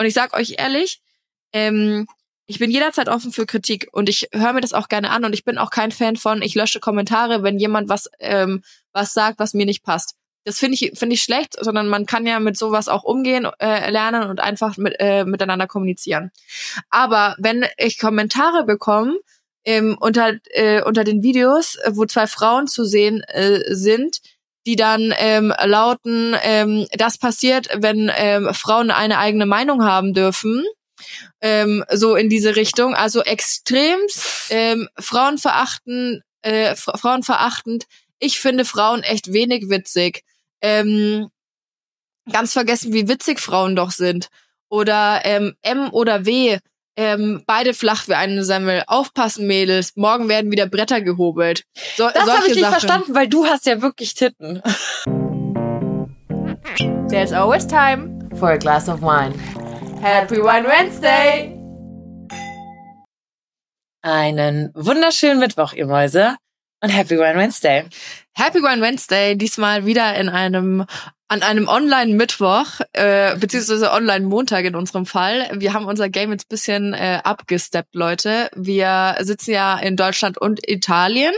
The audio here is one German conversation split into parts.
Und ich sag euch ehrlich, ähm, ich bin jederzeit offen für Kritik und ich höre mir das auch gerne an und ich bin auch kein Fan von, ich lösche Kommentare, wenn jemand was, ähm, was sagt, was mir nicht passt. Das finde ich, finde ich schlecht, sondern man kann ja mit sowas auch umgehen, äh, lernen und einfach mit, äh, miteinander kommunizieren. Aber wenn ich Kommentare bekomme, ähm, unter, äh, unter den Videos, wo zwei Frauen zu sehen äh, sind, die dann ähm, lauten, ähm, das passiert, wenn ähm, Frauen eine eigene Meinung haben dürfen, ähm, so in diese Richtung. Also extremst ähm, Frauenverachten, äh, Frauenverachtend. Ich finde Frauen echt wenig witzig. Ähm, ganz vergessen, wie witzig Frauen doch sind. Oder ähm, M oder W ähm, beide flach wie eine Semmel. Aufpassen, Mädels. Morgen werden wieder Bretter gehobelt. So, das habe ich nicht Sachen. verstanden, weil du hast ja wirklich Titten. There's always time for a glass of wine. Happy Wine Wednesday! Einen wunderschönen Mittwoch, ihr Mäuse. Und Happy Wine Wednesday. Happy Wine Wednesday, diesmal wieder in einem an einem Online-Mittwoch, äh, beziehungsweise Online-Montag in unserem Fall. Wir haben unser Game jetzt bisschen äh, abgesteppt, Leute. Wir sitzen ja in Deutschland und Italien,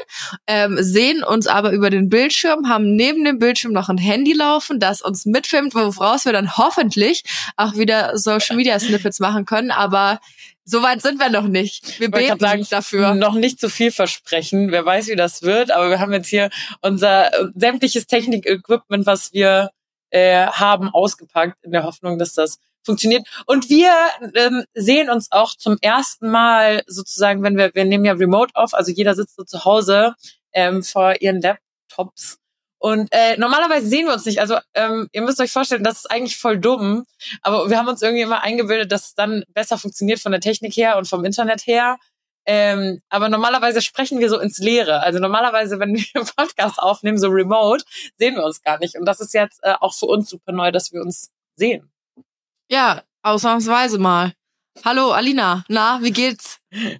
ähm, sehen uns aber über den Bildschirm, haben neben dem Bildschirm noch ein Handy laufen, das uns mitfilmt, woraus wir dann hoffentlich auch wieder Social-Media-Snippets machen können. Aber Soweit sind wir noch nicht. Wir beten sagen, dafür. Noch nicht zu viel versprechen. Wer weiß, wie das wird. Aber wir haben jetzt hier unser sämtliches Technik-Equipment, was wir äh, haben, ausgepackt, in der Hoffnung, dass das funktioniert. Und wir ähm, sehen uns auch zum ersten Mal sozusagen, wenn wir, wir nehmen ja Remote auf, also jeder sitzt so zu Hause ähm, vor ihren Laptops und äh, normalerweise sehen wir uns nicht. Also ähm, ihr müsst euch vorstellen, das ist eigentlich voll dumm. Aber wir haben uns irgendwie immer eingebildet, dass es dann besser funktioniert von der Technik her und vom Internet her. Ähm, aber normalerweise sprechen wir so ins Leere. Also normalerweise, wenn wir Podcast aufnehmen, so remote, sehen wir uns gar nicht. Und das ist jetzt äh, auch für uns super neu, dass wir uns sehen. Ja, ausnahmsweise mal. Hallo Alina, na, wie geht's?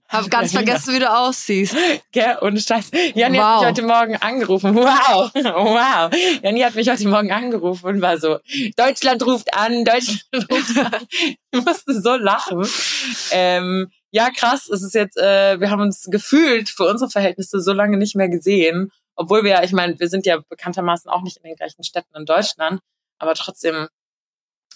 Hab ganz vergessen, wie du aussiehst. Gell, ohne Scheiß. Janni wow. hat mich heute Morgen angerufen. Wow, wow. Janni hat mich heute Morgen angerufen und war so, Deutschland ruft an, Deutschland ruft an. Ich musste so lachen. Ähm, ja, krass, es ist jetzt, äh, wir haben uns gefühlt für unsere Verhältnisse so lange nicht mehr gesehen. Obwohl wir ja, ich meine, wir sind ja bekanntermaßen auch nicht in den gleichen Städten in Deutschland, aber trotzdem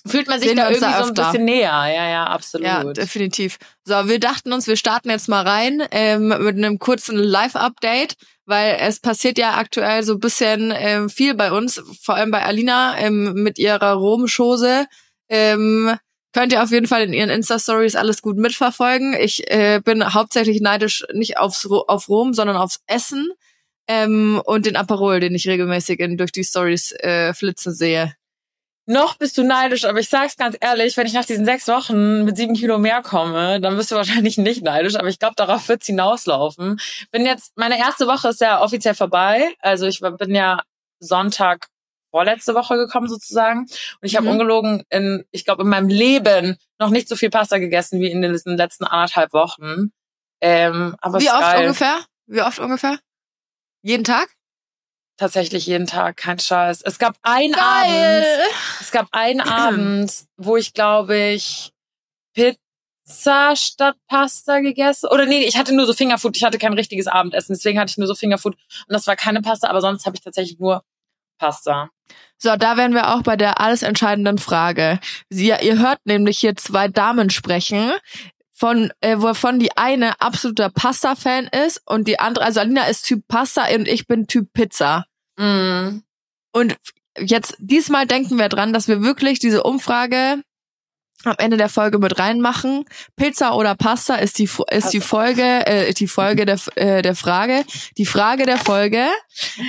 fühlt man sich da irgendwie da so ein bisschen näher. Ja, ja, absolut. Ja, definitiv. So, wir dachten uns, wir starten jetzt mal rein ähm, mit einem kurzen Live-Update, weil es passiert ja aktuell so ein bisschen ähm, viel bei uns, vor allem bei Alina ähm, mit ihrer Rom-Schose. Ähm, könnt ihr auf jeden Fall in ihren Insta-Stories alles gut mitverfolgen. Ich äh, bin hauptsächlich neidisch nicht aufs, auf Rom, sondern aufs Essen ähm, und den Aperol, den ich regelmäßig in, durch die Stories äh, flitzen sehe noch bist du neidisch, aber ich sag's ganz ehrlich, wenn ich nach diesen sechs Wochen mit sieben Kilo mehr komme, dann bist du wahrscheinlich nicht neidisch, aber ich glaube, darauf wird's hinauslaufen. Bin jetzt, meine erste Woche ist ja offiziell vorbei. Also ich bin ja Sonntag vorletzte Woche gekommen sozusagen. Und ich habe mhm. ungelogen in, ich glaube, in meinem Leben noch nicht so viel Pasta gegessen wie in den letzten anderthalb Wochen. Ähm, aber wie oft geil. ungefähr? Wie oft ungefähr? Jeden Tag? Tatsächlich jeden Tag, kein Scheiß. Es gab einen Geil. Abend, es gab einen Abend, wo ich glaube ich Pizza statt Pasta gegessen. Oder nee, ich hatte nur so Fingerfood, ich hatte kein richtiges Abendessen, deswegen hatte ich nur so Fingerfood und das war keine Pasta, aber sonst habe ich tatsächlich nur Pasta. So, da wären wir auch bei der alles entscheidenden Frage. Sie, ihr hört nämlich hier zwei Damen sprechen, von äh, wovon die eine absoluter Pasta-Fan ist und die andere, also Alina ist Typ Pasta und ich bin Typ Pizza. Mm. Und jetzt diesmal denken wir dran, dass wir wirklich diese Umfrage am Ende der Folge mit reinmachen. Pizza oder Pasta ist die ist die Folge äh, die Folge der äh, der Frage. Die Frage der Folge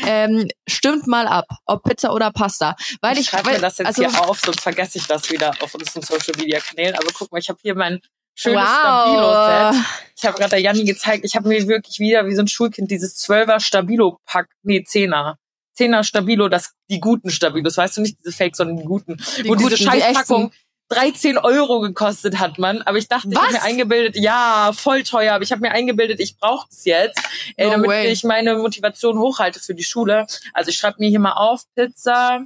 ähm, stimmt mal ab, ob Pizza oder Pasta. Weil ich, ich schreibe mir das jetzt also, hier auf, sonst vergesse ich das wieder auf unseren Social Media Kanälen. Aber guck mal, ich habe hier mein schönes wow. Stabilo-Set. Ich habe gerade der Janni gezeigt, ich habe mir wirklich wieder wie so ein Schulkind dieses Zwölfer Stabilo-Pack, nee, Zehner. Zehner Stabilo, das, die guten Stabilos, weißt du, nicht diese Fake, sondern die guten. Die wo guten, diese Scheißpackung 13 Euro gekostet hat, man. Aber ich dachte, Was? ich habe mir eingebildet, ja, voll teuer, aber ich habe mir eingebildet, ich brauche es jetzt, äh, no damit way. ich meine Motivation hochhalte für die Schule. Also ich schreibe mir hier mal auf, Pizza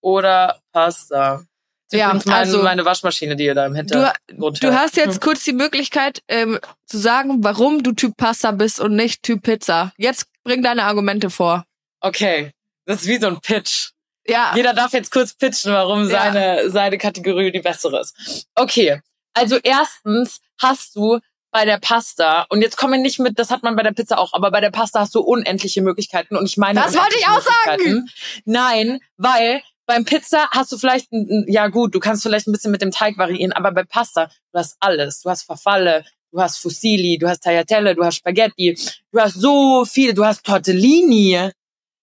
oder Pasta. Ja, Übrigens mein, also- meine Waschmaschine, die ihr da im Du, Hintergrund du hört. hast jetzt kurz die Möglichkeit ähm, zu sagen, warum du Typ Pasta bist und nicht Typ Pizza. Jetzt bring deine Argumente vor. Okay, das ist wie so ein Pitch. Ja, Jeder darf jetzt kurz pitchen, warum Ja. seine, seine Kategorie die bessere ist. Okay, also erstens hast du bei der Pasta, und jetzt komme ich nicht mit, das hat man bei der Pizza auch, aber bei der Pasta hast du unendliche Möglichkeiten und ich meine Das wollte ich auch sagen. Nein, weil beim Pizza hast du vielleicht, ja gut, du kannst vielleicht ein bisschen mit dem Teig variieren, aber bei Pasta, du hast alles. Du hast Verfalle, du hast Fusilli, du hast Tagliatelle, du hast Spaghetti, du hast so viel, du hast Tortellini,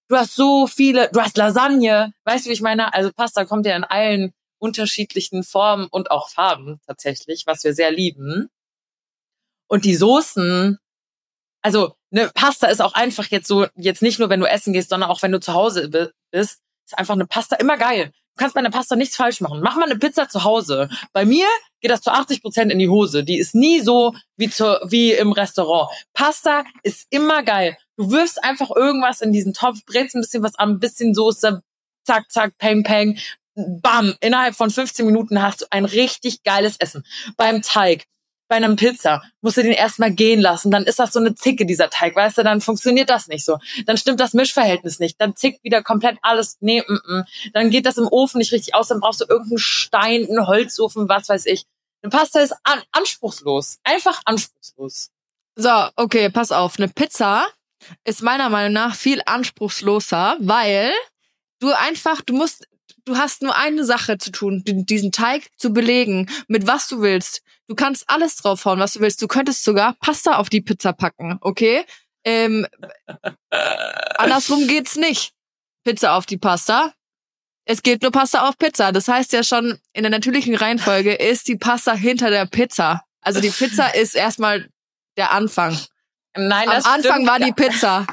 du hast so viele, du hast Lasagne. Weißt du, wie ich meine? Also Pasta kommt ja in allen unterschiedlichen Formen und auch Farben tatsächlich, was wir sehr lieben. Und die Soßen, also eine Pasta ist auch einfach jetzt so, jetzt nicht nur, wenn du essen gehst, sondern auch wenn du zu Hause bi- bist, ist einfach eine Pasta immer geil. Du kannst bei einer Pasta nichts falsch machen. Mach mal eine Pizza zu Hause. Bei mir geht das zu 80 Prozent in die Hose. Die ist nie so wie, zu, wie im Restaurant. Pasta ist immer geil. Du wirfst einfach irgendwas in diesen Topf, brätst ein bisschen was an, ein bisschen Soße, zack, zack, peng, peng, bam. Innerhalb von 15 Minuten hast du ein richtig geiles Essen. Beim Teig, bei einem Pizza, musst du den erstmal gehen lassen. Dann ist das so eine Zicke, dieser Teig, weißt du, dann funktioniert das nicht so. Dann stimmt das Mischverhältnis nicht. Dann zickt wieder komplett alles. Nee, mm, mm. Dann geht das im Ofen nicht richtig aus. Dann brauchst du irgendeinen Stein, einen Holzofen, was weiß ich. Eine Pasta ist an anspruchslos. Einfach anspruchslos. so, okay, pass auf. Eine Pizza ist meiner Meinung nach viel anspruchsloser, weil du einfach, du musst, du hast nur eine Sache zu tun, die- diesen Teig zu belegen, mit was du willst. Du kannst alles draufhauen, was du willst. Du könntest sogar Pasta auf die Pizza packen, okay? Ähm, andersrum geht's nicht. Pizza auf die Pasta. Es geht nur Pasta auf Pizza. Das heißt ja schon, in der natürlichen Reihenfolge ist die Pasta hinter der Pizza. Also die Pizza ist erstmal der Anfang. Nein, Am das Anfang war die Pizza.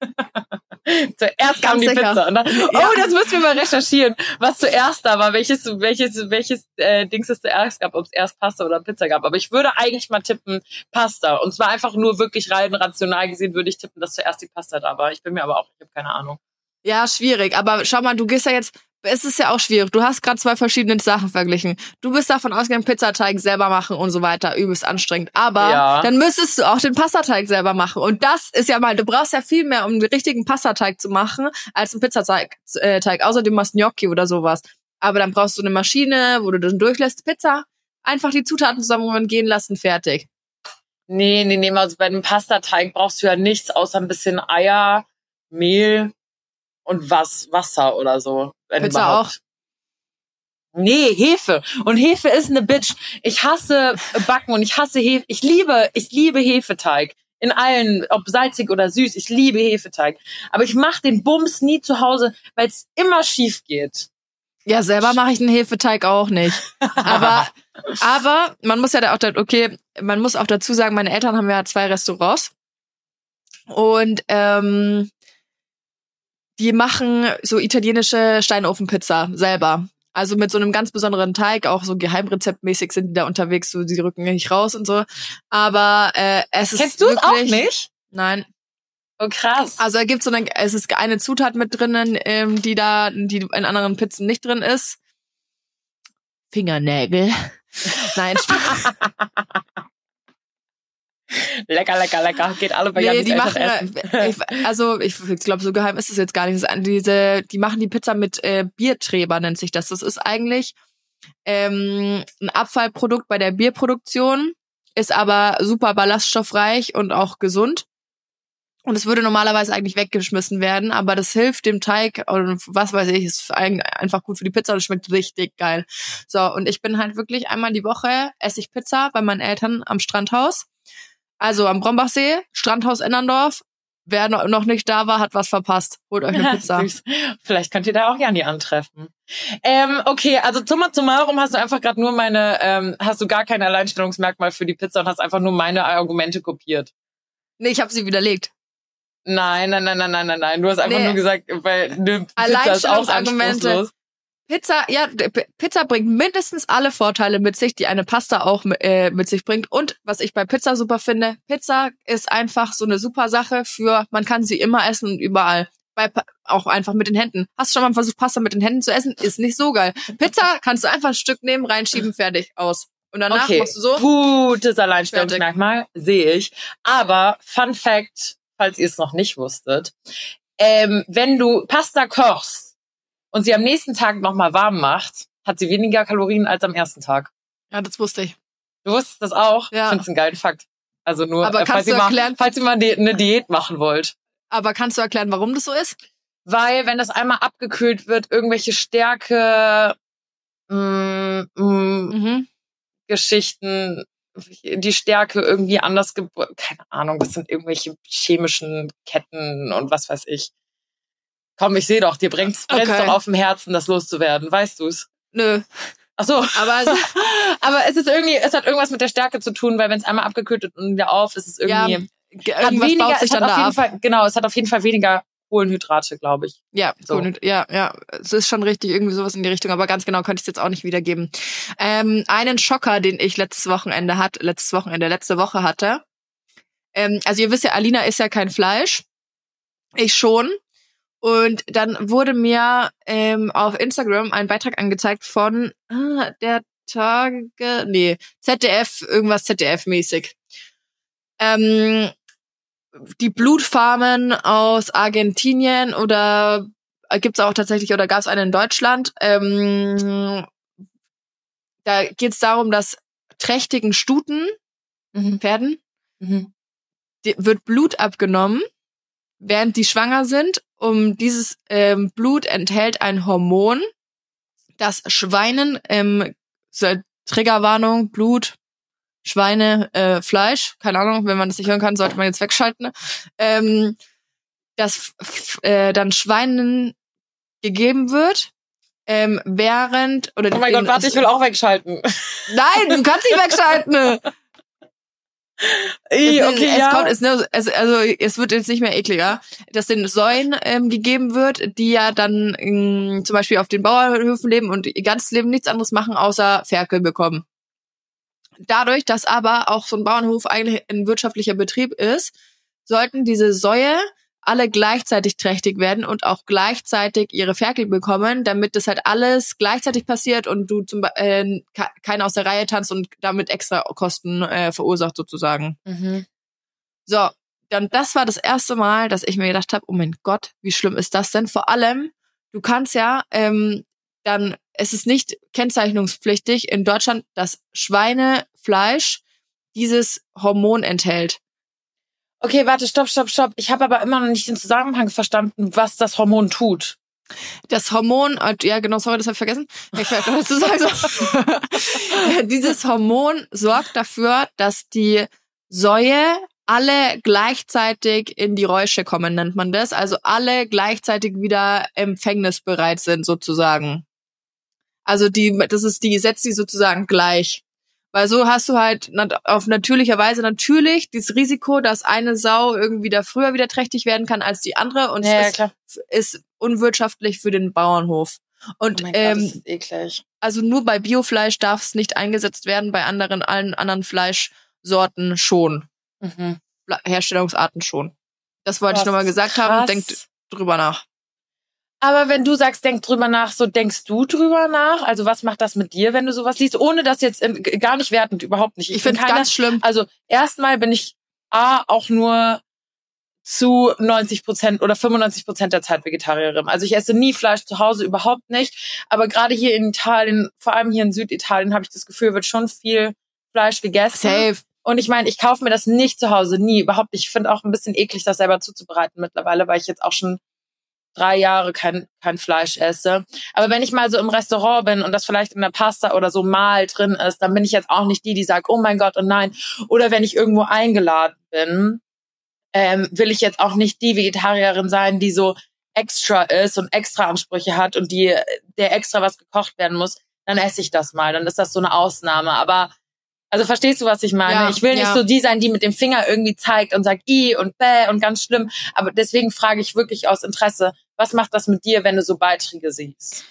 Zuerst kam die sicher. Pizza. Und dann, oh, Ja. das müssen wir mal recherchieren, was zuerst da war, welches, welches, welches äh, Dings es zuerst gab, ob es erst Pasta oder Pizza gab. Aber ich würde eigentlich mal tippen Pasta. Und zwar einfach nur wirklich rein rational gesehen würde ich tippen, dass zuerst die Pasta da war. Ich bin mir aber auch, ich habe keine Ahnung. Ja, schwierig. Aber schau mal, du gehst ja jetzt. Es ist ja auch schwierig. Du hast gerade zwei verschiedene Sachen verglichen. Du bist davon ausgegangen, Pizzateig selber machen und so weiter. Übelst anstrengend. Aber Ja. dann müsstest du auch den Passateig selber machen. Und das ist ja mal, du brauchst ja viel mehr, um den richtigen Passateig zu machen, als einen Pizzateig. Äh, Teig. Außer du machst Gnocchi oder sowas. Aber dann brauchst du eine Maschine, wo du das durchlässt. Pizza. Einfach die Zutaten zusammen gehen lassen, fertig. Nee, nee, nee, also bei dem Pastateig brauchst du ja nichts außer ein bisschen Eier, Mehl und was, Wasser oder so. Wenn Pizza überhaupt. Nee, Hefe. Und Hefe ist eine Bitch. Ich hasse Backen und ich hasse Hefe. Ich liebe, ich liebe Hefeteig. In allen, ob salzig oder süß, ich liebe Hefeteig. Aber ich mache den Bums nie zu Hause, weil es immer schief geht. Ja, selber mache ich den Hefeteig auch nicht. Aber, aber man muss ja da auch, da- okay, man muss auch dazu sagen, meine Eltern haben ja zwei Restaurants und ähm, die machen so italienische Steinofenpizza selber. Also mit so einem ganz besonderen Teig, auch so geheimrezeptmäßig sind die da unterwegs, so die rücken nicht raus und so. Aber äh, es ist Kennst du es auch nicht? Nein. Oh krass. Also da gibt's so eine, es ist eine Zutat mit drinnen, ähm, die da, die in anderen Pizzen nicht drin ist. Fingernägel. Nein, Spaß. lecker, lecker, lecker. Geht alle bei nee, Janis die machen, essen. äh, ich, also ich, glaube, so geheim ist es jetzt gar nicht. Diese, die machen die Pizza mit äh, Bierträber nennt sich das. Das ist eigentlich ähm, ein Abfallprodukt bei der Bierproduktion, ist aber super ballaststoffreich und auch gesund. Und es würde normalerweise eigentlich weggeschmissen werden, aber das hilft dem Teig und was weiß ich, ist ein- einfach gut für die Pizza und es schmeckt richtig geil. So, und ich bin halt wirklich einmal die Woche esse ich Pizza bei meinen Eltern am Strandhaus. Also am Brombachsee, Strandhaus Ennerndorf. Wer no- noch nicht da war, hat was verpasst. Holt euch eine Pizza. Vielleicht könnt ihr da auch Jani antreffen. Ähm, okay, also summa summarum hast du einfach gerade nur meine, ähm, hast du gar kein Alleinstellungsmerkmal für die Pizza und hast einfach nur meine Argumente kopiert. Nee, ich habe sie widerlegt. Nein, nein, nein, nein, nein, nein, nein. Du hast einfach Nee. nur gesagt, weil eine Pizza ist auch Alleinstellungsargumente. anspruchslos. Pizza, ja, Pizza bringt mindestens alle Vorteile mit sich, die eine Pasta auch äh, mit sich bringt. Und was ich bei Pizza super finde, Pizza ist einfach so eine super Sache für, man kann sie immer essen und überall. bei, auch einfach mit den Händen. Hast du schon mal versucht, Pasta mit den Händen zu essen? Ist nicht so geil. Pizza kannst du einfach ein Stück nehmen, reinschieben, fertig, aus. Und danach okay, machst du so. gutes Alleinstellungsmerkmal, sehe ich. Aber Fun Fact, falls ihr es noch nicht wusstet, ähm, wenn du Pasta kochst und sie am nächsten Tag nochmal warm macht, hat sie weniger Kalorien als am ersten Tag. Ja, das wusste ich. Du wusstest das auch? Ja. Ich finde es einen geilen Fakt. Also nur, Aber äh, falls, du ihr mal, erklären- falls ihr mal eine Diät machen wollt. Aber kannst du erklären, warum das so ist? Weil, wenn das einmal abgekühlt wird, irgendwelche Stärke, mh, mh, Mhm. Geschichten, die Stärke irgendwie anders, keine Ahnung, das sind irgendwelche chemischen Ketten und was weiß ich. Komm, ich sehe doch, dir brennt's, brennt's Okay. doch auf dem Herzen, das loszuwerden, weißt du's? Nö. Ach so. Aber es, Aber es ist irgendwie, es hat irgendwas mit der Stärke zu tun, weil wenn es einmal abgekühlt wird und wieder auf, ist es ja, irgendwie, hat irgendwas weniger, baut sich es hat dann auf da jeden ab. Fall, genau, es hat auf jeden Fall weniger Kohlenhydrate, glaube ich. Ja, So. ja, ja. Es ist schon richtig, irgendwie sowas in die Richtung, aber ganz genau könnte ich es jetzt auch nicht wiedergeben. Ähm, einen Schocker, den ich letztes Wochenende hat, letztes Wochenende, letzte Woche hatte. Ähm, also ihr wisst ja, Alina ist ja kein Fleisch. Ich schon. Und dann wurde mir ähm, auf Instagram ein Beitrag angezeigt von ah, der Tage, nee, ZDF, irgendwas ZDF-mäßig. Ähm, die Blutfarmen aus Argentinien oder gibt's auch tatsächlich oder gab's eine in Deutschland. Ähm, da geht's darum, dass trächtigen Stuten, Pferden, die, wird Blut abgenommen, während die schwanger sind. Um dieses ähm, Blut enthält ein Hormon, das Schweinen, ähm, Triggerwarnung, Blut, Schweine, äh, Fleisch, keine Ahnung, wenn man das nicht hören kann, sollte man jetzt wegschalten. Ähm, das äh, dann Schweinen gegeben wird, ähm, während oder Oh mein in- Gott, warte, ich will auch wegschalten. Nein, du kannst nicht wegschalten. Ey, Es- okay, es ja. kommt, es, ne, es, also es wird jetzt nicht mehr ekliger, dass den Säuen ähm, gegeben wird, die ja dann ähm, zum Beispiel auf den Bauernhöfen leben und ihr ganzes Leben nichts anderes machen, außer Ferkel bekommen. Dadurch, dass aber auch so ein Bauernhof eigentlich ein wirtschaftlicher Betrieb ist, sollten diese Säue alle gleichzeitig trächtig werden und auch gleichzeitig ihre Ferkel bekommen, damit das halt alles gleichzeitig passiert und du zum äh, ke- keiner aus der Reihe tanzt und damit extra Kosten äh, verursacht sozusagen. Mhm. So, dann das war das erste Mal, dass ich mir gedacht habe, oh mein Gott, wie schlimm ist das denn? Vor allem, du kannst ja ähm, dann, es ist nicht kennzeichnungspflichtig in Deutschland, dass Schweinefleisch dieses Hormon enthält. Okay, warte, stopp, stopp, stopp. Ich habe aber immer noch nicht den Zusammenhang verstanden, was das Hormon tut. Das Hormon, äh, ja genau, sorry, das habe ich vergessen. Ich vielleicht noch dazu sagen soll. Dieses Hormon sorgt dafür, dass die Säue alle gleichzeitig in die Räusche kommen, nennt man das. Also alle gleichzeitig wieder empfängnisbereit sind, sozusagen. Also die, das ist die, setzt die sozusagen gleich. Weil so hast du halt auf natürlicher Weise natürlich dieses Risiko, dass eine Sau irgendwie da früher wieder trächtig werden kann als die andere und es ist ist unwirtschaftlich für den Bauernhof. Und Oh Gott, ähm, das eklig. also nur bei Biofleisch darf es nicht eingesetzt werden, bei anderen allen anderen Fleischsorten schon, Mhm. Herstellungsarten schon. Das wollte ich Das nochmal gesagt haben. krass. Denkt drüber nach. Aber wenn du sagst, denk drüber nach, so denkst du drüber nach? Also was macht das mit dir, wenn du sowas liest? Ohne das jetzt in, gar nicht wertend, überhaupt nicht. Ich, bin finde es ganz schlimm. Also erstmal bin ich A, auch nur zu 90 Prozent oder 95 Prozent der Zeit Vegetarierin. Also ich esse nie Fleisch zu Hause, überhaupt nicht. Aber gerade hier in Italien, vor allem hier in Süditalien, habe ich das Gefühl, wird schon viel Fleisch gegessen. Safe. Und ich meine, ich kaufe mir das nicht zu Hause, nie, überhaupt nicht. Ich finde auch ein bisschen eklig, das selber zuzubereiten mittlerweile, weil ich jetzt auch schon drei Jahre kein, kein Fleisch esse. Aber wenn ich mal so im Restaurant bin und das vielleicht in der Pasta oder so mal drin ist, dann bin ich jetzt auch nicht die, die sagt, oh mein Gott und nein. Oder wenn ich irgendwo eingeladen bin, ähm, will ich jetzt auch nicht die Vegetarierin sein, die so extra ist und extra Ansprüche hat und die, der extra was gekocht werden muss, dann esse ich das mal. Dann ist das so eine Ausnahme. Aber also verstehst du, was ich meine? Ja, ich will nicht ja. so die sein, die mit dem Finger irgendwie zeigt und sagt i und bäh und ganz schlimm. Aber deswegen frage ich wirklich aus Interesse, was macht das mit dir, wenn du so Beiträge siehst?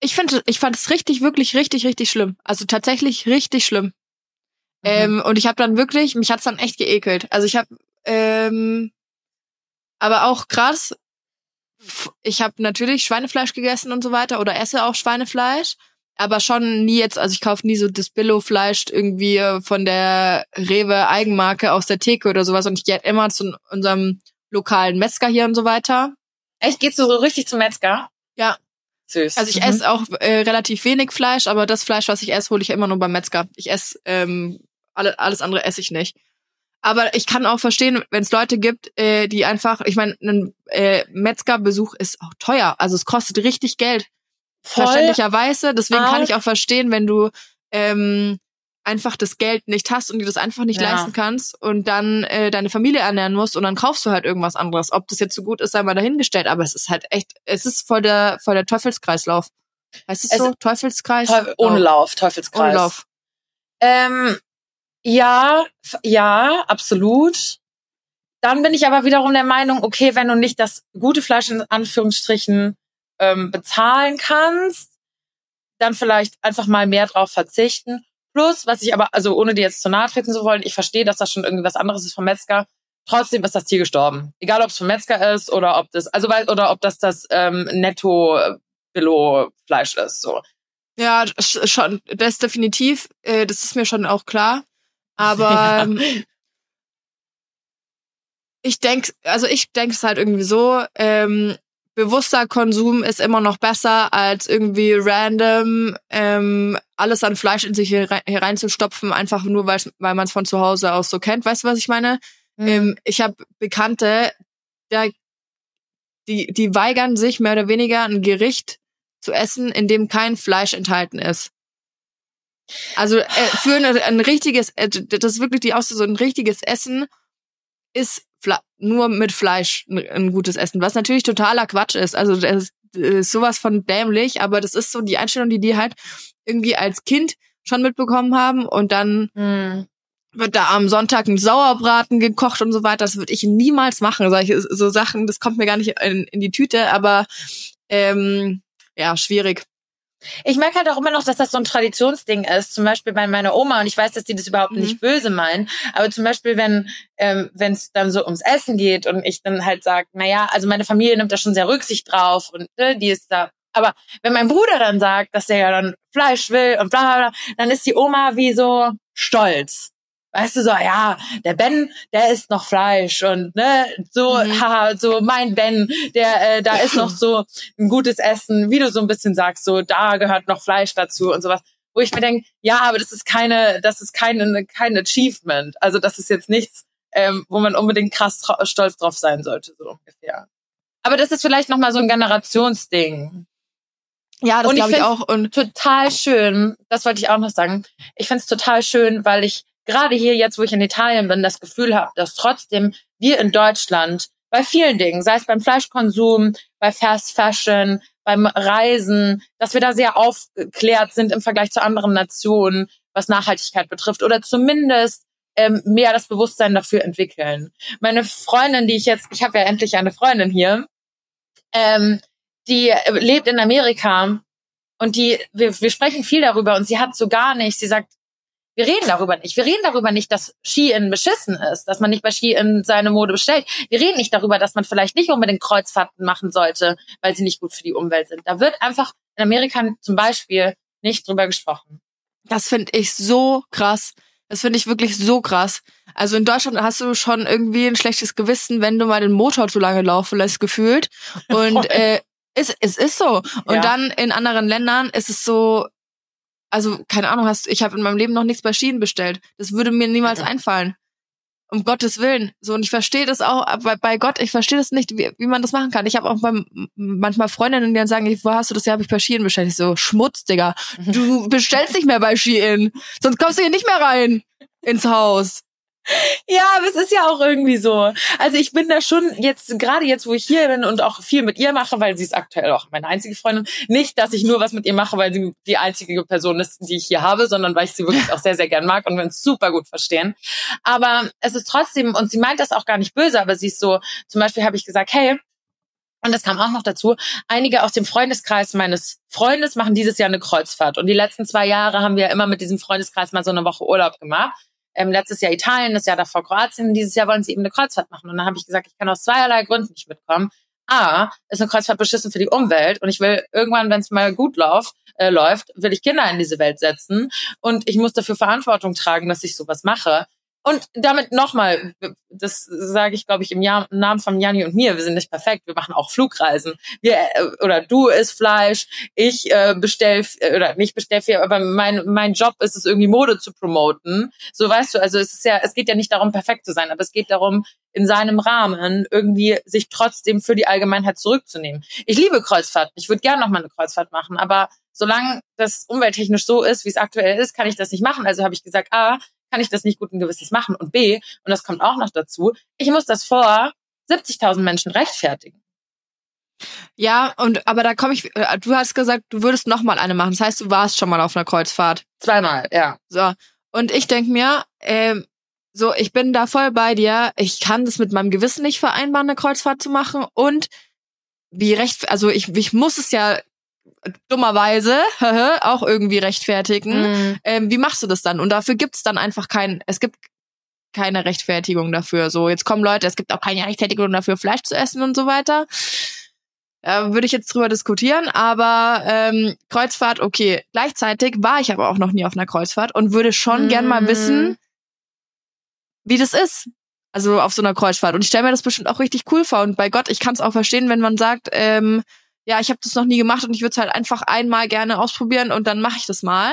Ich finde, ich fand es richtig, wirklich, richtig, richtig schlimm. Also tatsächlich richtig schlimm. Ähm, und ich habe dann wirklich, mich hat's dann echt geekelt. Also ich habe, ähm, aber auch krass, ich habe natürlich Schweinefleisch gegessen und so weiter oder esse auch Schweinefleisch, aber schon nie jetzt, also ich kaufe nie so das Billo-Fleisch irgendwie von der Rewe Eigenmarke aus der Theke oder sowas und ich gehe immer zu unserem lokalen Metzger hier und so weiter. Echt? Gehst du so richtig zum Metzger? Ja. Süß. Also ich Mhm. esse auch äh, relativ wenig Fleisch, aber das Fleisch, was ich esse, hole ich immer nur beim Metzger. Ich esse ähm, alle, alles andere esse ich nicht. Aber ich kann auch verstehen, wenn es Leute gibt, äh, die einfach, ich meine, ein äh, Metzgerbesuch ist auch teuer. Also es kostet richtig Geld. Voll. Verständlicherweise. Deswegen kann ich auch verstehen, wenn du ähm, einfach das Geld nicht hast und dir das einfach nicht Ja. leisten kannst und dann äh, deine Familie ernähren musst und dann kaufst du halt irgendwas anderes. Ob das jetzt so gut ist, sei mal dahingestellt. Aber es ist halt echt, es ist voll der, voll der Teufelskreislauf. Heißt es Es- so? Teufelskreis? Teufel, ohne Lauf, Teufelskreis. Ohne Lauf. Ähm, ja, ja, absolut. Dann bin ich aber wiederum der Meinung, okay, wenn du nicht das gute Fleisch in Anführungsstrichen ähm, bezahlen kannst, dann vielleicht einfach mal mehr drauf verzichten. Plus, was ich aber, also ohne dir jetzt zu nahe treten zu wollen, ich verstehe, dass das schon irgendwie was anderes ist vom Metzger. Trotzdem ist das Tier gestorben. Egal, ob es vom Metzger ist oder ob das, also weil, oder ob das das ähm, Netto Billo Fleisch ist. So. Ja, sch- schon, das definitiv. Äh, das ist mir schon auch klar. Aber Ja. ähm, ich denk, also ich denke es halt irgendwie so, ähm, bewusster Konsum ist immer noch besser, als irgendwie random ähm, alles an Fleisch in sich hier hereinzustopfen, einfach nur weil's, weil man es von zu Hause aus so kennt. Weißt du, was ich meine? Mhm. Ähm, ich habe Bekannte, da, die, die weigern sich mehr oder weniger ein Gericht zu essen, in dem kein Fleisch enthalten ist. Also äh, für ein, ein richtiges, äh, das ist wirklich die Aussage, so ein richtiges Essen ist nur mit Fleisch ein, gutes Essen, was natürlich totaler Quatsch ist. Also das ist, ist sowas von dämlich, aber das ist so die Einstellung, die die halt irgendwie als Kind schon mitbekommen haben und dann Mhm. wird da am Sonntag ein Sauerbraten gekocht und so weiter. Das würde ich niemals machen. Solche so Sachen, das kommt mir gar nicht in, in die Tüte, aber ähm, ja, schwierig. Ich merke halt auch immer noch, dass das so ein Traditionsding ist. Zum Beispiel bei meiner Oma und ich weiß, dass die das überhaupt Mhm. nicht böse meinen. Aber zum Beispiel, wenn ähm, wenn es dann so ums Essen geht und ich dann halt sage, na ja, also meine Familie nimmt da schon sehr Rücksicht drauf und ne, die ist da. Aber wenn mein Bruder dann sagt, dass er ja dann Fleisch will und bla bla bla, dann ist die Oma wie so stolz. Weißt du so, ja, der Ben, der isst noch Fleisch und ne, so, Mhm. haha, so mein Ben, der, äh, da ist noch so ein gutes Essen, wie du so ein bisschen sagst, so da gehört noch Fleisch dazu und sowas. Wo ich mir denke, ja, aber das ist keine, das ist keine, kein Achievement. Also das ist jetzt nichts, ähm, wo man unbedingt krass stolz drauf sein sollte, so ungefähr. Aber das ist vielleicht nochmal so ein Generationsding. Ja, das glaube ich auch. Und Total schön, das wollte ich auch noch sagen. Ich finde es total schön, weil ich gerade hier jetzt, wo ich in Italien bin, das Gefühl habe, dass trotzdem wir in Deutschland bei vielen Dingen, sei es beim Fleischkonsum, bei Fast Fashion, beim Reisen, dass wir da sehr aufgeklärt sind im Vergleich zu anderen Nationen, was Nachhaltigkeit betrifft oder zumindest ähm, mehr das Bewusstsein dafür entwickeln. Meine Freundin, die ich jetzt, ich habe ja endlich eine Freundin hier, ähm, die äh, lebt in Amerika und die, wir, wir sprechen viel darüber und sie hat so gar nicht, sie sagt, wir reden darüber nicht. Wir reden darüber nicht, dass Ski-In beschissen ist, dass man nicht bei Ski-In seine Mode bestellt. Wir reden nicht darüber, dass man vielleicht nicht unbedingt Kreuzfahrten machen sollte, weil sie nicht gut für die Umwelt sind. Da wird einfach in Amerika zum Beispiel nicht drüber gesprochen. das finde ich so krass. Das finde ich wirklich so krass. Also in Deutschland hast du schon irgendwie ein schlechtes Gewissen, wenn du mal den Motor zu lange laufen lässt, gefühlt. Und äh, es, es ist so. Und Ja. dann in anderen Ländern ist es so, also keine Ahnung, hast ich habe in meinem Leben noch nichts bei Schienen bestellt. Das würde mir niemals einfallen. Um Gottes Willen. So, und ich verstehe das auch, aber bei Gott, ich verstehe das nicht, wie, wie man das machen kann. Ich habe auch beim, manchmal Freundinnen, die dann sagen, wo hast du das? Ja, habe ich bei Shein bestellt. Ich so, Schmutz, Digga. Du bestellst nicht mehr bei Shein. Sonst kommst du hier nicht mehr rein ins Haus. Ja, aber es ist ja auch irgendwie so. Also ich bin da schon jetzt, gerade jetzt, wo ich hier bin und auch viel mit ihr mache, weil sie ist aktuell auch meine einzige Freundin. Nicht, dass ich nur was mit ihr mache, weil sie die einzige Person ist, die ich hier habe, sondern weil ich sie wirklich auch sehr, sehr gern mag und wir uns super gut verstehen. Aber es ist trotzdem, und sie meint das auch gar nicht böse, aber sie ist so, zum Beispiel habe ich gesagt, hey, und das kam auch noch dazu. Einige aus dem Freundeskreis meines Freundes machen dieses Jahr eine Kreuzfahrt. Und die letzten zwei Jahre haben wir immer mit diesem Freundeskreis mal so eine Woche Urlaub gemacht. Ähm, letztes Jahr Italien, das Jahr davor Kroatien. Dieses Jahr wollen sie eben eine Kreuzfahrt machen. Und dann habe ich gesagt, ich kann aus zweierlei Gründen nicht mitkommen. A, ist eine Kreuzfahrt beschissen für die Umwelt und ich will irgendwann, wenn es mal gut läuft, äh, läuft, will ich Kinder in diese Welt setzen und ich muss dafür Verantwortung tragen, dass ich sowas mache. Und damit nochmal, das sage ich, glaube ich, im, Jahr, Namen von Janni und mir, wir sind nicht perfekt, wir machen auch Flugreisen. Wir, äh, oder du isst Fleisch, ich äh, bestell, äh, oder nicht bestell viel, aber mein, mein Job ist es, irgendwie Mode zu promoten. So weißt du, also es ist ja, es geht ja nicht darum, perfekt zu sein, aber es geht darum, in seinem Rahmen irgendwie sich trotzdem für die Allgemeinheit zurückzunehmen. Ich liebe Kreuzfahrten, ich würde gerne noch mal eine Kreuzfahrt machen, aber solange das umwelttechnisch so ist, wie es aktuell ist, kann ich das nicht machen. Also habe ich gesagt, ah, kann ich das nicht guten Gewissens machen. Und B, und das kommt auch noch dazu, ich muss das vor 70.000 Menschen rechtfertigen. Ja, und aber da komme ich. äh, Du hast gesagt, du würdest noch mal eine machen. Das heißt, du warst schon mal auf einer Kreuzfahrt. Zweimal, ja. So und ich denk mir, ähm, so ich bin da voll bei dir. Ich kann das mit meinem Gewissen nicht vereinbaren, eine Kreuzfahrt zu machen. Und wie recht, also ich ich muss es ja dummerweise auch irgendwie rechtfertigen. Mhm. Ähm, wie machst du das dann? Und dafür gibt's dann einfach kein, es gibt keine Rechtfertigung dafür. So, jetzt kommen Leute, es gibt auch keine Rechtfertigung dafür, Fleisch zu essen und so weiter. Äh, Würde ich jetzt drüber diskutieren, aber ähm, Kreuzfahrt, okay. Gleichzeitig war ich aber auch noch nie auf einer Kreuzfahrt und würde schon Mhm. gern mal wissen, wie das ist. Also auf so einer Kreuzfahrt. Und ich stelle mir das bestimmt auch richtig cool vor. Und bei Gott, ich kann es auch verstehen, wenn man sagt, ähm, ja, ich habe das noch nie gemacht und ich würde es halt einfach einmal gerne ausprobieren und dann mache ich das mal.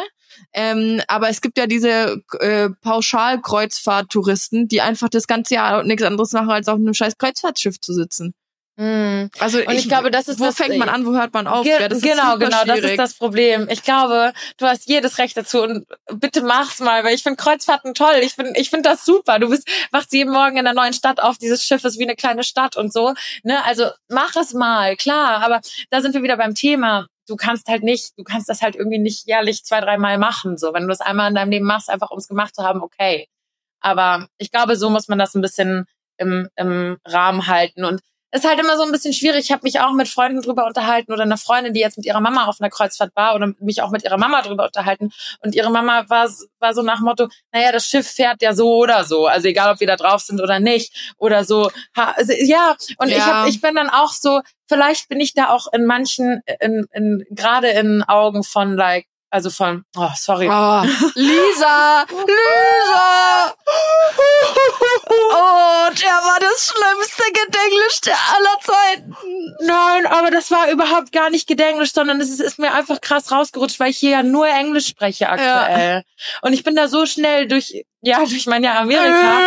Ähm, aber es gibt ja diese äh, Pauschal-Kreuzfahrt-Touristen, die einfach das ganze Jahr nichts anderes machen, als auf einem scheiß Kreuzfahrtschiff zu sitzen. Mhm. Also Und ich glaube, das ist wo das- fängt man an, wo hört man auf? Ge Ja, das ist genau, genau, das schwierig. ist das Problem. Ich glaube, du hast jedes Recht dazu und bitte mach's mal, weil ich finde Kreuzfahrten toll. Ich finde ich finde das super. Du bist wachst jeden Morgen in einer neuen Stadt auf. Dieses Schiff ist wie eine kleine Stadt und so, ne? Also, mach es mal, klar, aber da sind wir wieder beim Thema. Du kannst halt nicht, du kannst das halt irgendwie nicht jährlich zwei, dreimal machen, so. Wenn du das einmal in deinem Leben machst, einfach ums gemacht zu haben, okay. Aber ich glaube, so muss man das ein bisschen im, im Rahmen halten und ist halt immer so ein bisschen schwierig. Ich habe mich auch mit Freunden drüber unterhalten oder einer Freundin, die jetzt mit ihrer Mama auf einer Kreuzfahrt war oder mich auch mit ihrer Mama drüber unterhalten. Und ihre Mama war, war so nach Motto, naja, das Schiff fährt ja so oder so. Also egal, ob wir da drauf sind oder nicht. Oder so. Also, ja, und ich, Ja. hab, ich bin dann auch so, vielleicht bin ich da auch in manchen, in, in, gerade in Augen von like, also von, oh, sorry. Oh, Lisa! Lisa! Oh, der war das schlimmste Gedenglisch der aller Zeiten. Nein, aber das war überhaupt gar nicht Gedenglisch, sondern es ist, ist mir einfach krass rausgerutscht, weil ich hier ja nur Englisch spreche aktuell. Und ich bin da so schnell durch, ja, durch mein Jahr Amerika,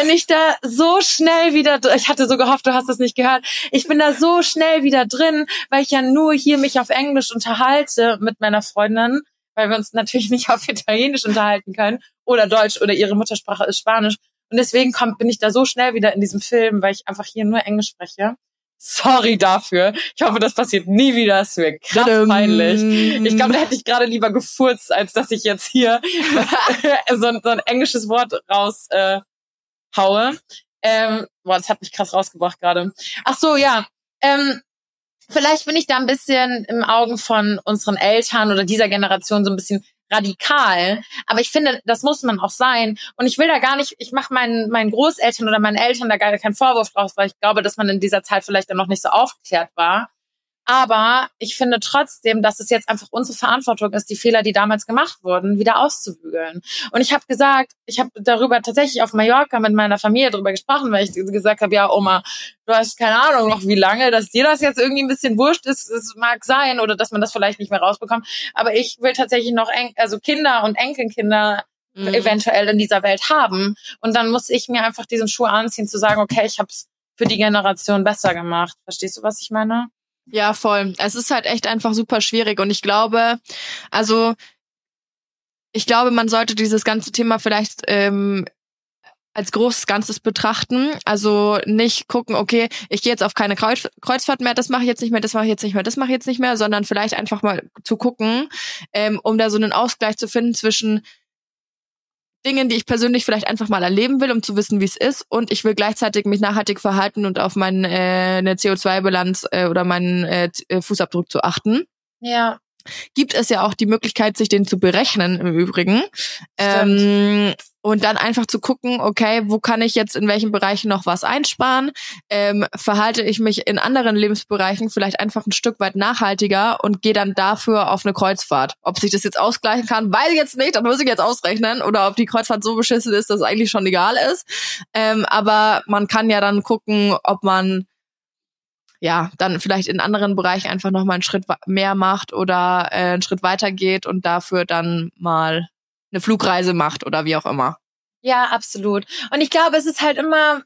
bin ich da so schnell wieder, dr- ich hatte so gehofft, du hast es nicht gehört, ich bin da so schnell wieder drin, weil ich ja nur hier mich auf Englisch unterhalte mit meiner Freundin, weil wir uns natürlich nicht auf Italienisch unterhalten können oder Deutsch oder ihre Muttersprache ist Spanisch. Und deswegen kommt, bin ich da so schnell wieder in diesem Film, weil ich einfach hier nur Englisch spreche. Sorry dafür. Ich hoffe, das passiert nie wieder. Es mir krass peinlich. Ich glaube, da hätte ich gerade lieber gefurzt, als dass ich jetzt hier so, ein- so ein englisches Wort raus äh, haue. Ähm, boah, das hat mich krass rausgebracht gerade. Ach so, ja. Ähm, vielleicht bin ich da ein bisschen im Augen von unseren Eltern oder dieser Generation so ein bisschen radikal, aber ich finde, das muss man auch sein. Und ich will da gar nicht, ich mache meinen, meinen Großeltern oder meinen Eltern da gar keinen Vorwurf draus, weil ich glaube, dass man in dieser Zeit vielleicht dann noch nicht so aufgeklärt war. Aber ich finde trotzdem, dass es jetzt einfach unsere Verantwortung ist, die Fehler, die damals gemacht wurden, wieder auszubügeln. Und ich habe gesagt, ich habe darüber tatsächlich auf Mallorca mit meiner Familie darüber gesprochen, weil ich gesagt habe, ja, Oma, du hast keine Ahnung noch wie lange, dass dir das jetzt irgendwie ein bisschen wurscht ist, es mag sein oder dass man das vielleicht nicht mehr rausbekommt. Aber ich will tatsächlich noch en also Kinder und Enkelkinder Mhm. eventuell in dieser Welt haben. Und dann muss ich mir einfach diesen Schuh anziehen, zu sagen, okay, ich habe es für die Generation besser gemacht. Verstehst du, was ich meine? Ja, voll. Es ist halt echt einfach super schwierig und ich glaube, also ich glaube, man sollte dieses ganze Thema vielleicht ähm, als großes Ganzes betrachten. Also nicht gucken, okay, ich gehe jetzt auf keine Kreuz Kreuzfahrt mehr, das mache ich jetzt nicht mehr, das mache ich jetzt nicht mehr, das mache ich jetzt nicht mehr, sondern vielleicht einfach mal zu gucken, ähm, um da so einen Ausgleich zu finden zwischen Dingen, die ich persönlich vielleicht einfach mal erleben will, um zu wissen, wie es ist. Und ich will gleichzeitig mich nachhaltig verhalten und auf meine äh, eine CO2-Bilanz äh, oder meinen äh, äh, Fußabdruck zu achten. Ja. Gibt es ja auch die Möglichkeit, sich den zu berechnen im Übrigen. Stimmt. Ähm, und dann einfach zu gucken, okay, wo kann ich jetzt in welchen Bereichen noch was einsparen? Ähm, verhalte ich mich in anderen Lebensbereichen vielleicht einfach ein Stück weit nachhaltiger und gehe dann dafür auf eine Kreuzfahrt. Ob sich das jetzt ausgleichen kann, weiß ich jetzt nicht, das muss ich jetzt ausrechnen. Oder ob die Kreuzfahrt so beschissen ist, dass es eigentlich schon egal ist. Ähm, aber man kann ja dann gucken, ob man ja, dann vielleicht in anderen Bereichen einfach noch mal einen Schritt mehr macht oder äh, einen Schritt weiter geht und dafür dann mal eine Flugreise macht oder wie auch immer. Ja, absolut. Und ich glaube, es ist halt immer,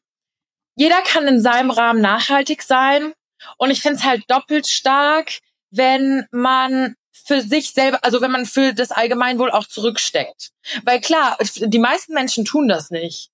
jeder kann in seinem Rahmen nachhaltig sein. Und ich finde es halt doppelt stark, wenn man für sich selber, also wenn man für das Allgemeinwohl auch zurücksteckt. Weil klar, die meisten Menschen tun das nicht.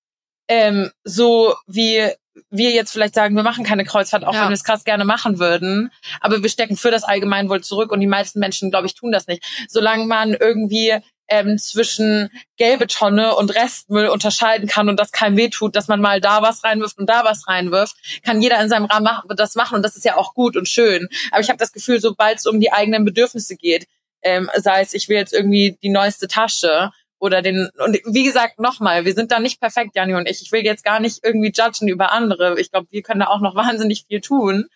Ähm, so wie wir jetzt vielleicht sagen, wir machen keine Kreuzfahrt, auch ja. wenn wir es krass gerne machen würden, aber wir stecken für das Allgemeinwohl zurück und die meisten Menschen, glaube ich, tun das nicht. Solange man irgendwie ähm, zwischen gelbe Tonne und Restmüll unterscheiden kann und das keinem wehtut, dass man mal da was reinwirft und da was reinwirft, kann jeder in seinem Rahmen das machen und das ist ja auch gut und schön. Aber ich habe das Gefühl, sobald es um die eigenen Bedürfnisse geht, ähm, sei es, ich will jetzt irgendwie die neueste Tasche oder den und wie gesagt nochmal, wir sind da nicht perfekt, Jani und ich. Ich will jetzt gar nicht irgendwie judgen über andere. Ich glaube, wir können da auch noch wahnsinnig viel tun.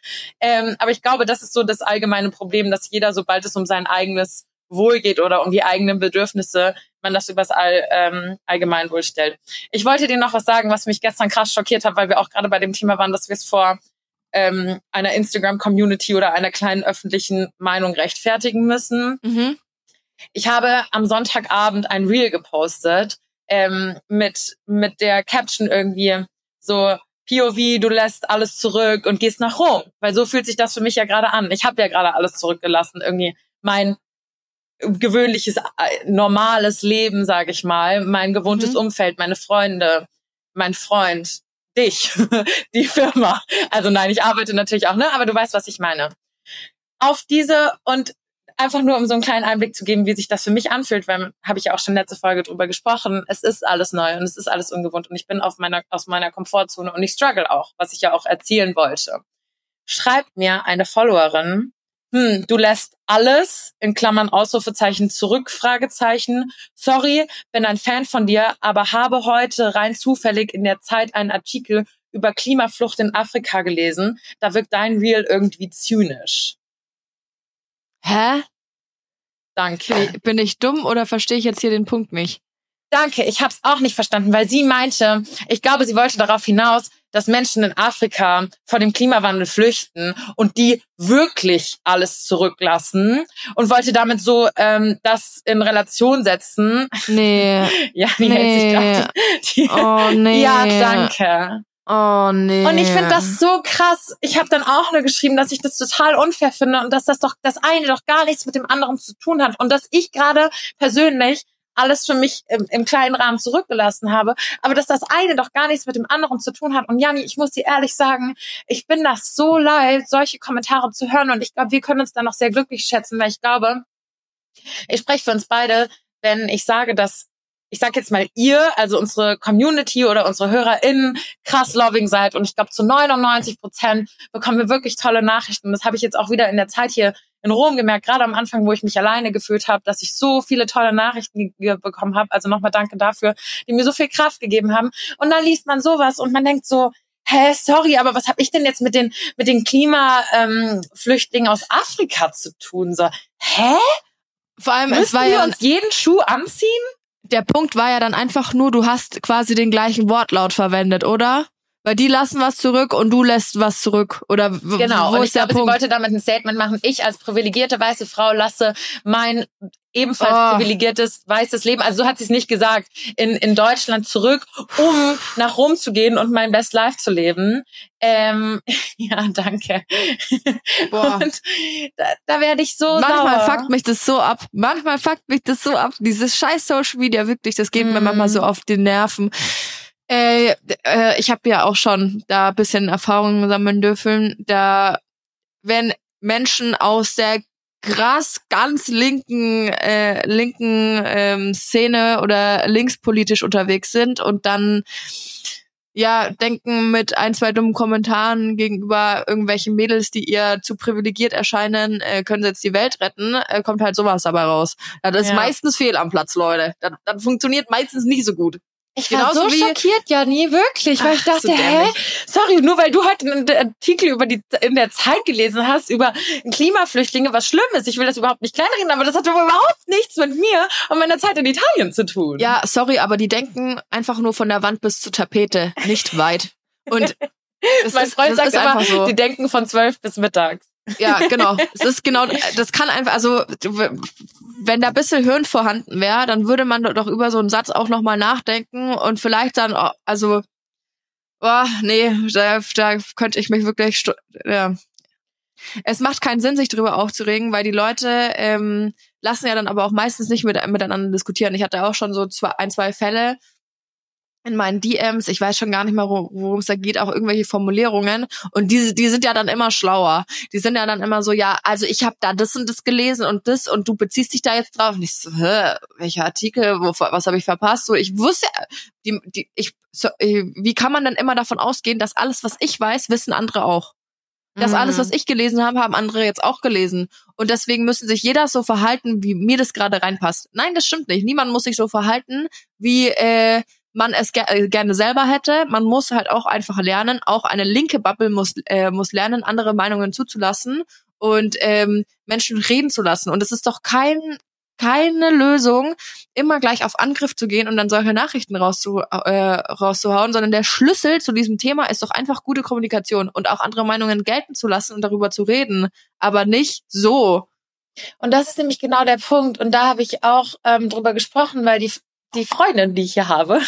Ähm, aber ich glaube, das ist so das allgemeine Problem, dass jeder, sobald es um sein eigenes Wohl geht oder um die eigenen Bedürfnisse, man das übers All, ähm, Allgemeinwohl stellt. Ich wollte dir noch was sagen, was mich gestern krass schockiert hat, weil wir auch gerade bei dem Thema waren, dass wir es vor ähm, einer Instagram-Community oder einer kleinen öffentlichen Meinung rechtfertigen müssen. Mhm. Ich habe am Sonntagabend ein Reel gepostet ähm, mit mit der Caption irgendwie so POV, du lässt alles zurück und gehst nach Rom, weil so fühlt sich das für mich ja gerade an. Ich habe ja gerade alles zurückgelassen, irgendwie mein gewöhnliches, äh, normales Leben, sage ich mal, mein gewohntes mhm. Umfeld, meine Freunde, mein Freund, dich, die Firma. Also nein, ich arbeite natürlich auch, ne? Aber du weißt, was ich meine. Auf diese und einfach nur um so einen kleinen Einblick zu geben, wie sich das für mich anfühlt, weil habe ich ja auch schon letzte Folge drüber gesprochen. Es ist alles neu und es ist alles ungewohnt und ich bin auf meiner aus meiner Komfortzone und ich struggle auch, was ich ja auch erzielen wollte. Schreibt mir eine Followerin, hm, du lässt alles in Klammern Ausrufezeichen zurück, Fragezeichen. Sorry, bin ein Fan von dir, aber habe heute rein zufällig in der Zeit einen Artikel über Klimaflucht in Afrika gelesen. Da wirkt dein Reel irgendwie zynisch. Hä? Danke. Bin ich, dumm oder verstehe ich jetzt hier den Punkt nicht? Danke, ich habe es auch nicht verstanden, weil sie meinte, ich glaube, sie wollte darauf hinaus, dass Menschen in Afrika vor dem Klimawandel flüchten und die wirklich alles zurücklassen und wollte damit so ähm, das in Relation setzen. Nee. ja, die nee. hält sich grad, die, Oh nee. Ja, danke. Oh nee. Und ich finde das so krass. Ich habe dann auch nur geschrieben, dass ich das total unfair finde und dass das doch das eine doch gar nichts mit dem anderen zu tun hat und dass ich gerade persönlich alles für mich im, im kleinen Rahmen zurückgelassen habe, aber dass das eine doch gar nichts mit dem anderen zu tun hat. Und Jani, ich muss dir ehrlich sagen, ich bin das so leid, solche Kommentare zu hören und ich glaube, wir können uns da noch sehr glücklich schätzen, weil ich glaube, ich spreche für uns beide, wenn ich sage, dass ich sag jetzt mal ihr, also unsere Community oder unsere HörerInnen krass loving seid und ich glaube zu 99 Prozent bekommen wir wirklich tolle Nachrichten. Das habe ich jetzt auch wieder in der Zeit hier in Rom gemerkt, gerade am Anfang, wo ich mich alleine gefühlt habe, dass ich so viele tolle Nachrichten bekommen habe. Also nochmal danke dafür, die mir so viel Kraft gegeben haben. Und dann liest man sowas und man denkt so, hä, sorry, aber was habe ich denn jetzt mit den mit den Klimaflüchtlingen ähm, aus Afrika zu tun? So, hä? Vor allem, Müssen es war wir ja uns jeden Schuh anziehen? Der Punkt war ja dann einfach nur, du hast quasi den gleichen Wortlaut verwendet, oder? Weil die lassen was zurück und du lässt was zurück. Oder genau. Wo und ich glaube, Punkt? sie wollte damit ein Statement machen. Ich als privilegierte weiße Frau lasse mein ebenfalls oh. privilegiertes weißes Leben, also so hat sie es nicht gesagt, in, in Deutschland zurück, um nach Rom zu gehen und mein Best Life zu leben. Ähm, ja, danke. Boah. Und da, da werde ich so Manchmal sauer. fuckt mich das so ab. Manchmal fuckt mich das so ab. Dieses scheiß Social Media, wirklich, das geht mm. mir manchmal so auf die Nerven. Äh, äh, ich habe ja auch schon da bisschen Erfahrungen sammeln dürfen. Da wenn Menschen aus der krass ganz linken äh, linken ähm, Szene oder linkspolitisch unterwegs sind und dann ja denken mit ein zwei dummen Kommentaren gegenüber irgendwelchen Mädels, die ihr zu privilegiert erscheinen, äh, können sie jetzt die Welt retten, äh, kommt halt sowas dabei raus. Ja, das ja. ist meistens fehl am Platz, Leute. Das, das funktioniert meistens nicht so gut. Ich war Genauso so schockiert, ja nie wirklich, weil Ach, ich dachte, so hä? Sorry, nur weil du heute einen Artikel über die in der Zeit gelesen hast über Klimaflüchtlinge, was schlimm ist. Ich will das überhaupt nicht kleinreden, aber das hat überhaupt nichts mit mir und meiner Zeit in Italien zu tun. Ja, sorry, aber die denken einfach nur von der Wand bis zur Tapete, nicht weit. Und mein Freund sagt immer, so. die denken von zwölf bis mittags. Ja, genau. Es ist genau, das kann einfach, also wenn da ein bisschen Hirn vorhanden wäre, dann würde man doch über so einen Satz auch nochmal nachdenken und vielleicht dann, also, oh, nee, da, da könnte ich mich wirklich, ja. Es macht keinen Sinn, sich darüber aufzuregen, weil die Leute ähm, lassen ja dann aber auch meistens nicht mit, miteinander diskutieren. Ich hatte auch schon so zwei, ein, zwei Fälle, in meinen DMs, ich weiß schon gar nicht mehr, worum es da geht, auch irgendwelche Formulierungen und diese, die sind ja dann immer schlauer. Die sind ja dann immer so, ja, also ich habe da das und das gelesen und das und du beziehst dich da jetzt drauf. Und ich so, hä, welcher Artikel, wo, was habe ich verpasst? So, ich wusste, die, die, ich, so, wie kann man denn immer davon ausgehen, dass alles, was ich weiß, wissen andere auch? Das alles, was mhm. ich gelesen habe, haben andere jetzt auch gelesen. Und deswegen müssen sich jeder so verhalten, wie mir das gerade reinpasst. Nein, das stimmt nicht. Niemand muss sich so verhalten, wie äh, man es ger äh, gerne selber hätte. Man muss halt auch einfach lernen. Auch eine linke Bubble muss, äh, muss lernen, andere Meinungen zuzulassen und ähm, Menschen reden zu lassen. Und es ist doch kein keine Lösung, immer gleich auf Angriff zu gehen und dann solche Nachrichten rauszu, äh, rauszuhauen, sondern der Schlüssel zu diesem Thema ist doch einfach gute Kommunikation und auch andere Meinungen gelten zu lassen und darüber zu reden, aber nicht so. Und das ist nämlich genau der Punkt. Und da habe ich auch ähm, drüber gesprochen, weil die die Freundin, die ich hier habe,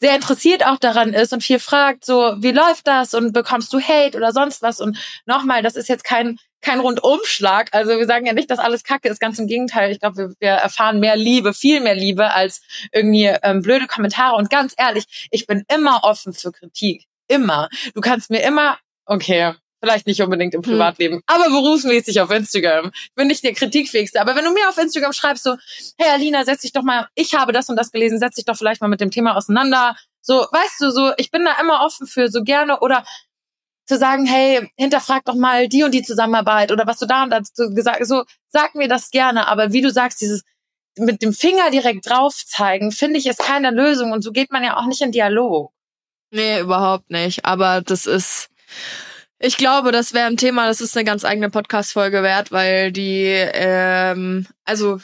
sehr interessiert auch daran ist und viel fragt, so, wie läuft das und bekommst du Hate oder sonst was? Und nochmal, das ist jetzt kein, kein Rundumschlag. Also wir sagen ja nicht, dass alles Kacke ist, ganz im Gegenteil. Ich glaube, wir, wir erfahren mehr Liebe, viel mehr Liebe als irgendwie ähm, blöde Kommentare. Und ganz ehrlich, ich bin immer offen für Kritik. Immer. Du kannst mir immer, okay, Vielleicht nicht unbedingt im hm. Privatleben, hm. aber berufsmäßig auf Instagram. Ich bin nicht der Kritikfähigste. Aber wenn du mir auf Instagram schreibst, so, hey Alina, setz dich doch mal, ich habe das und das gelesen, setz dich doch vielleicht mal mit dem Thema auseinander. So, weißt du, so, ich bin da immer offen für, so gerne oder zu sagen, hey, hinterfrag doch mal die und die Zusammenarbeit oder was du da und dazu gesagt, so, sag mir das gerne. Aber wie du sagst, dieses, mit dem Finger direkt drauf zeigen, finde ich, ist keine Lösung und so geht man ja auch nicht in Dialog. Nee, überhaupt nicht. Aber das ist, ich glaube, das wäre ein Thema, das ist eine ganz eigene Podcast-Folge wert, weil die, ähm, also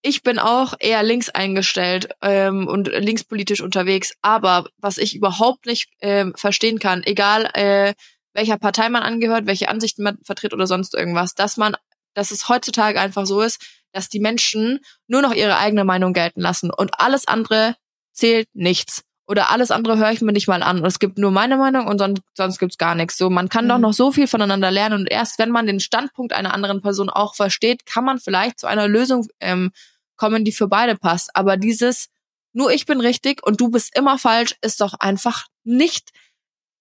ich bin auch eher links eingestellt ähm, und linkspolitisch unterwegs, aber was ich überhaupt nicht ähm, verstehen kann, egal äh, welcher Partei man angehört, welche Ansichten man vertritt oder sonst irgendwas, dass man, dass es heutzutage einfach so ist, dass die Menschen nur noch ihre eigene Meinung gelten lassen und alles andere zählt nichts oder alles andere höre ich mir nicht mal an. Und es gibt nur meine Meinung und sonst, sonst gibt's gar nichts. So, man kann mhm. doch noch so viel voneinander lernen und erst wenn man den Standpunkt einer anderen Person auch versteht, kann man vielleicht zu einer Lösung ähm, kommen, die für beide passt. Aber dieses nur ich bin richtig und du bist immer falsch ist doch einfach nicht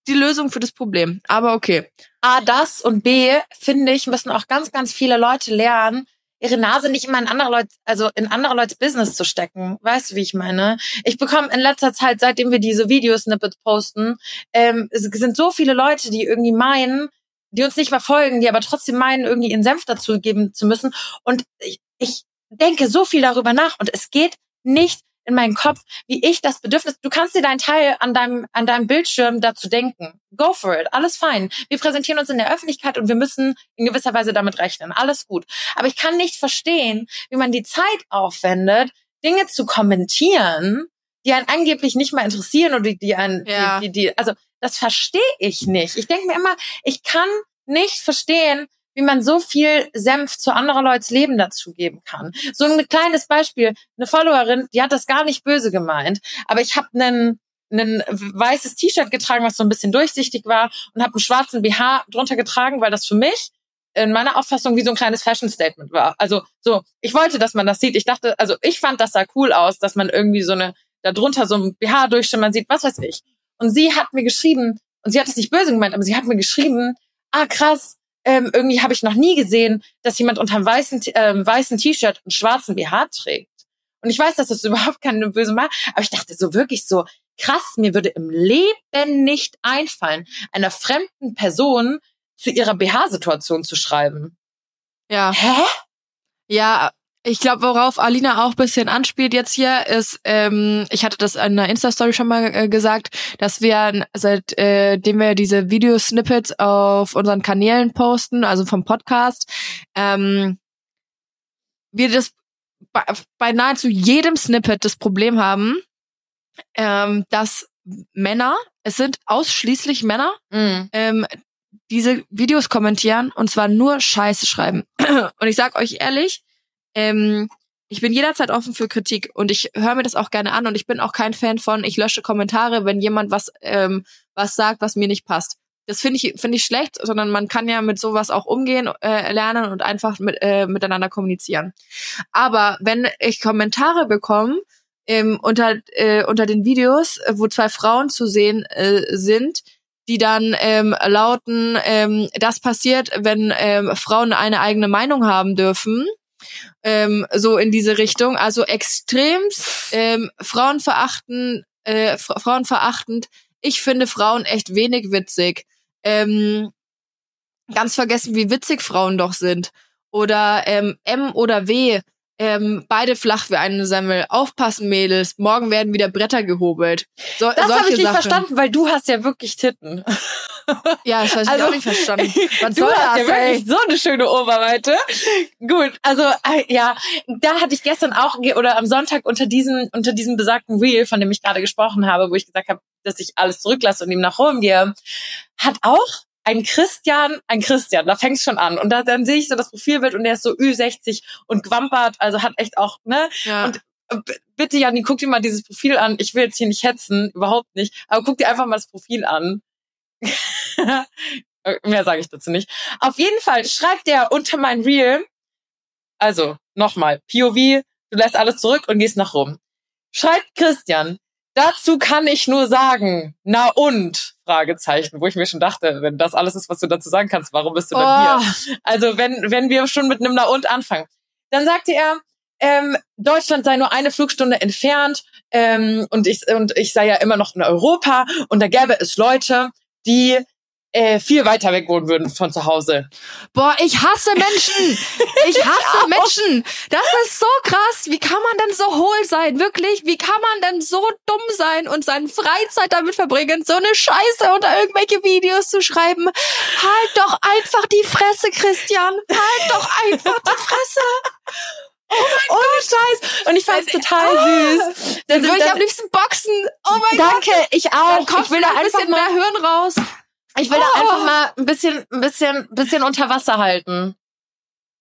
die Lösung für das Problem. Aber okay. A, das und B, finde ich, müssen auch ganz, ganz viele Leute lernen, ihre Nase nicht immer in andere Leute, also in andere Leute Business zu stecken. Weißt du, wie ich meine? Ich bekomme in letzter Zeit, seitdem wir diese Videosnippets posten, ähm, es sind so viele Leute, die irgendwie meinen, die uns nicht verfolgen, die aber trotzdem meinen, irgendwie ihren Senf dazu geben zu müssen. Und ich, ich denke so viel darüber nach und es geht nicht in meinen Kopf, wie ich das Bedürfnis, du kannst dir deinen Teil an deinem, an deinem Bildschirm dazu denken. Go for it. Alles fein. Wir präsentieren uns in der Öffentlichkeit und wir müssen in gewisser Weise damit rechnen. Alles gut. Aber ich kann nicht verstehen, wie man die Zeit aufwendet, Dinge zu kommentieren, die einen angeblich nicht mal interessieren oder die, die einen, ja. die, die, die, also das verstehe ich nicht. Ich denke mir immer, ich kann nicht verstehen, wie man so viel Senf zu anderer Leute's Leben dazugeben kann. So ein kleines Beispiel, eine Followerin, die hat das gar nicht böse gemeint, aber ich habe einen ein weißes T-Shirt getragen, was so ein bisschen durchsichtig war und habe einen schwarzen BH drunter getragen, weil das für mich in meiner Auffassung wie so ein kleines Fashion Statement war. Also so, ich wollte, dass man das sieht. Ich dachte, also ich fand das sah cool aus, dass man irgendwie so eine da drunter so ein BH durchschimmern sieht, was weiß ich. Und sie hat mir geschrieben, und sie hat es nicht böse gemeint, aber sie hat mir geschrieben, ah krass, ähm, irgendwie habe ich noch nie gesehen, dass jemand unter einem weißen, ähm, weißen T-Shirt einen schwarzen BH trägt. Und ich weiß, dass das überhaupt keine böse Mal, aber ich dachte so wirklich so, krass, mir würde im Leben nicht einfallen, einer fremden Person zu ihrer BH-Situation zu schreiben. Ja. Hä? Ja, Ich glaube, worauf Alina auch bisschen anspielt jetzt hier, ist, ähm, ich hatte das in einer Insta-Story schon mal äh, gesagt, dass wir seitdem äh, wir diese Videosnippets auf unseren Kanälen posten, also vom Podcast, ähm, wir das bei, bei nahezu jedem Snippet das Problem haben, ähm, dass Männer, es sind ausschließlich Männer, Mhm. ähm, diese Videos kommentieren und zwar nur Scheiße schreiben. Und ich sag euch ehrlich, ähm, ich bin jederzeit offen für Kritik und ich höre mir das auch gerne an und ich bin auch kein Fan von, ich lösche Kommentare, wenn jemand was ähm, was sagt, was mir nicht passt. Das finde ich finde ich schlecht, sondern man kann ja mit sowas auch umgehen, äh, lernen und einfach mit, äh, miteinander kommunizieren. Aber wenn ich Kommentare bekomme ähm, unter äh, unter den Videos, wo zwei Frauen zu sehen äh, sind, die dann ähm, lauten, ähm, das passiert, wenn ähm, Frauen eine eigene Meinung haben dürfen, ähm, so in diese Richtung. Also extremst ähm, Frauenverachten, äh, Fra- Frauenverachtend. Ich finde Frauen echt wenig witzig. Ähm, ganz vergessen, wie witzig Frauen doch sind. Oder ähm, M oder W. Ähm, beide flach wie eine Semmel. Aufpassen, Mädels. Morgen werden wieder Bretter gehobelt. So, Das habe ich nicht Sachen. verstanden, weil du hast ja wirklich Titten. Ja, das habe ich Also, auch nicht verstanden. Was du soll hast das, ja ey? wirklich so eine schöne Oberweite. Gut, also äh, ja, da hatte ich gestern auch oder am Sonntag unter diesem unter diesem besagten Reel, von dem ich gerade gesprochen habe, wo ich gesagt habe, dass ich alles zurücklasse und ihm nach Rom gehe, hat auch ein Christian, ein Christian, da fängt's schon an. Und da, dann sehe ich so das Profilbild und der ist so Ü60 und gwampert, also hat echt auch, ne, Ja. Und B- bitte, Janni, guck dir mal dieses Profil an. Ich will jetzt hier nicht hetzen, überhaupt nicht. Aber guck dir einfach mal das Profil an. Mehr sage ich dazu nicht. Auf jeden Fall schreibt der unter mein Reel, also nochmal, POV, du lässt alles zurück und gehst nach rum. Schreibt Christian, dazu kann ich nur sagen, na und? Fragezeichen, wo ich mir schon dachte, wenn das alles ist, was du dazu sagen kannst, warum bist du dann hier? oh, Also wenn, wenn wir schon mit einem Na und anfangen. Dann sagte er, ähm, Deutschland sei nur eine Flugstunde entfernt ähm, und, ich, und ich sei ja immer noch in Europa und da gäbe es Leute, die äh, viel weiter weg wohnen würden von zu Hause. boah, ich hasse Menschen. Ich hasse Menschen. Das ist so krass. Wie kann man denn so hohl sein? Wirklich? Wie kann man denn so dumm sein und seine Freizeit damit verbringen, so eine Scheiße unter irgendwelche Videos zu schreiben? Halt doch einfach die Fresse, Christian. Halt doch einfach die Fresse. Ohne Scheiß. Und ich fand's total süß. Dann würde ich am liebsten boxen. Oh mein Gott. Danke, ich auch. Dann kommt Ich will da ein einfach bisschen mal, mehr Hirn raus. Ich will da Oh. einfach mal ein bisschen, ein bisschen, bisschen unter Wasser halten.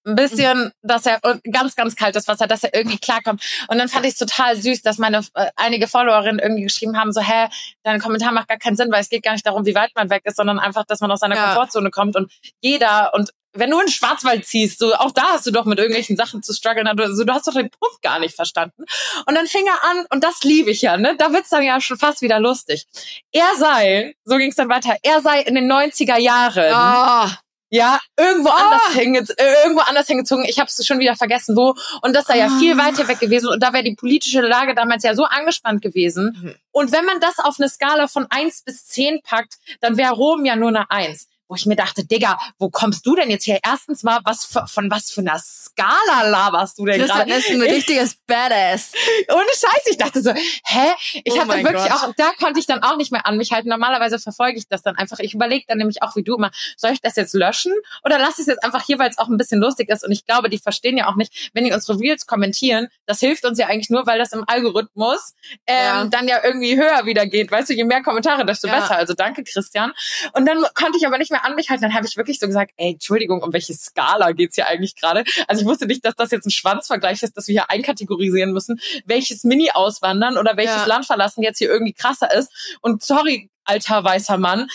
Ein bisschen, dass er ganz, ganz kaltes Wasser, dass er irgendwie klarkommt. Und dann fand ich es total süß, dass meine äh, einige Followerinnen irgendwie geschrieben haben, so, hä, dein Kommentar macht gar keinen Sinn, weil es geht gar nicht darum, wie weit man weg ist, sondern einfach, dass man aus seiner Ja. Komfortzone kommt und jeder und wenn du in den Schwarzwald ziehst, so auch da hast du doch mit irgendwelchen Sachen zu strugglen, also du hast doch den Punkt gar nicht verstanden. Und dann fing er an, und das liebe ich ja, ne? Da wird's dann ja schon fast wieder lustig. Er sei, so ging's dann weiter, er sei in den 90er Jahren Ah. ja, irgendwo Ah. anders hinge äh, irgendwo anders hingezogen. Ich habe es schon wieder vergessen, wo. Und das sei ja Ah. viel weiter weg gewesen. Und da wäre die politische Lage damals ja so angespannt gewesen. Mhm. Und wenn man das auf eine Skala von eins bis zehn packt, dann wäre Rom ja nur eine Eins. Wo ich mir dachte, Digga, wo kommst du denn jetzt her? Erstens mal, was für, von was für einer Skala laberst du denn Christian gerade? ist ein richtiges Badass. Ohne Scheiß, ich dachte so, hä? Ich Oh hatte wirklich Gott. auch, da konnte ich dann auch nicht mehr an mich halten. Normalerweise verfolge ich das dann einfach. Ich überlege dann nämlich auch wie du immer, soll ich das jetzt löschen oder lass ich es jetzt einfach hier, weil es auch ein bisschen lustig ist. Und ich glaube, die verstehen ja auch nicht, wenn die unsere Reels kommentieren, das hilft uns ja eigentlich nur, weil das im Algorithmus ähm, Ja. dann ja irgendwie höher wieder geht. Weißt du, je mehr Kommentare, desto Ja. besser. Also danke, Christian. Und dann konnte ich aber nicht mehr an mich halten. Dann habe ich wirklich so gesagt, ey, Entschuldigung, um welche Skala geht's hier eigentlich gerade? Also ich wusste nicht, dass das jetzt ein Schwanzvergleich ist, dass wir hier einkategorisieren müssen, welches Mini-Auswandern oder welches Ja. Land verlassen jetzt hier irgendwie krasser ist. Und sorry, alter weißer Mann,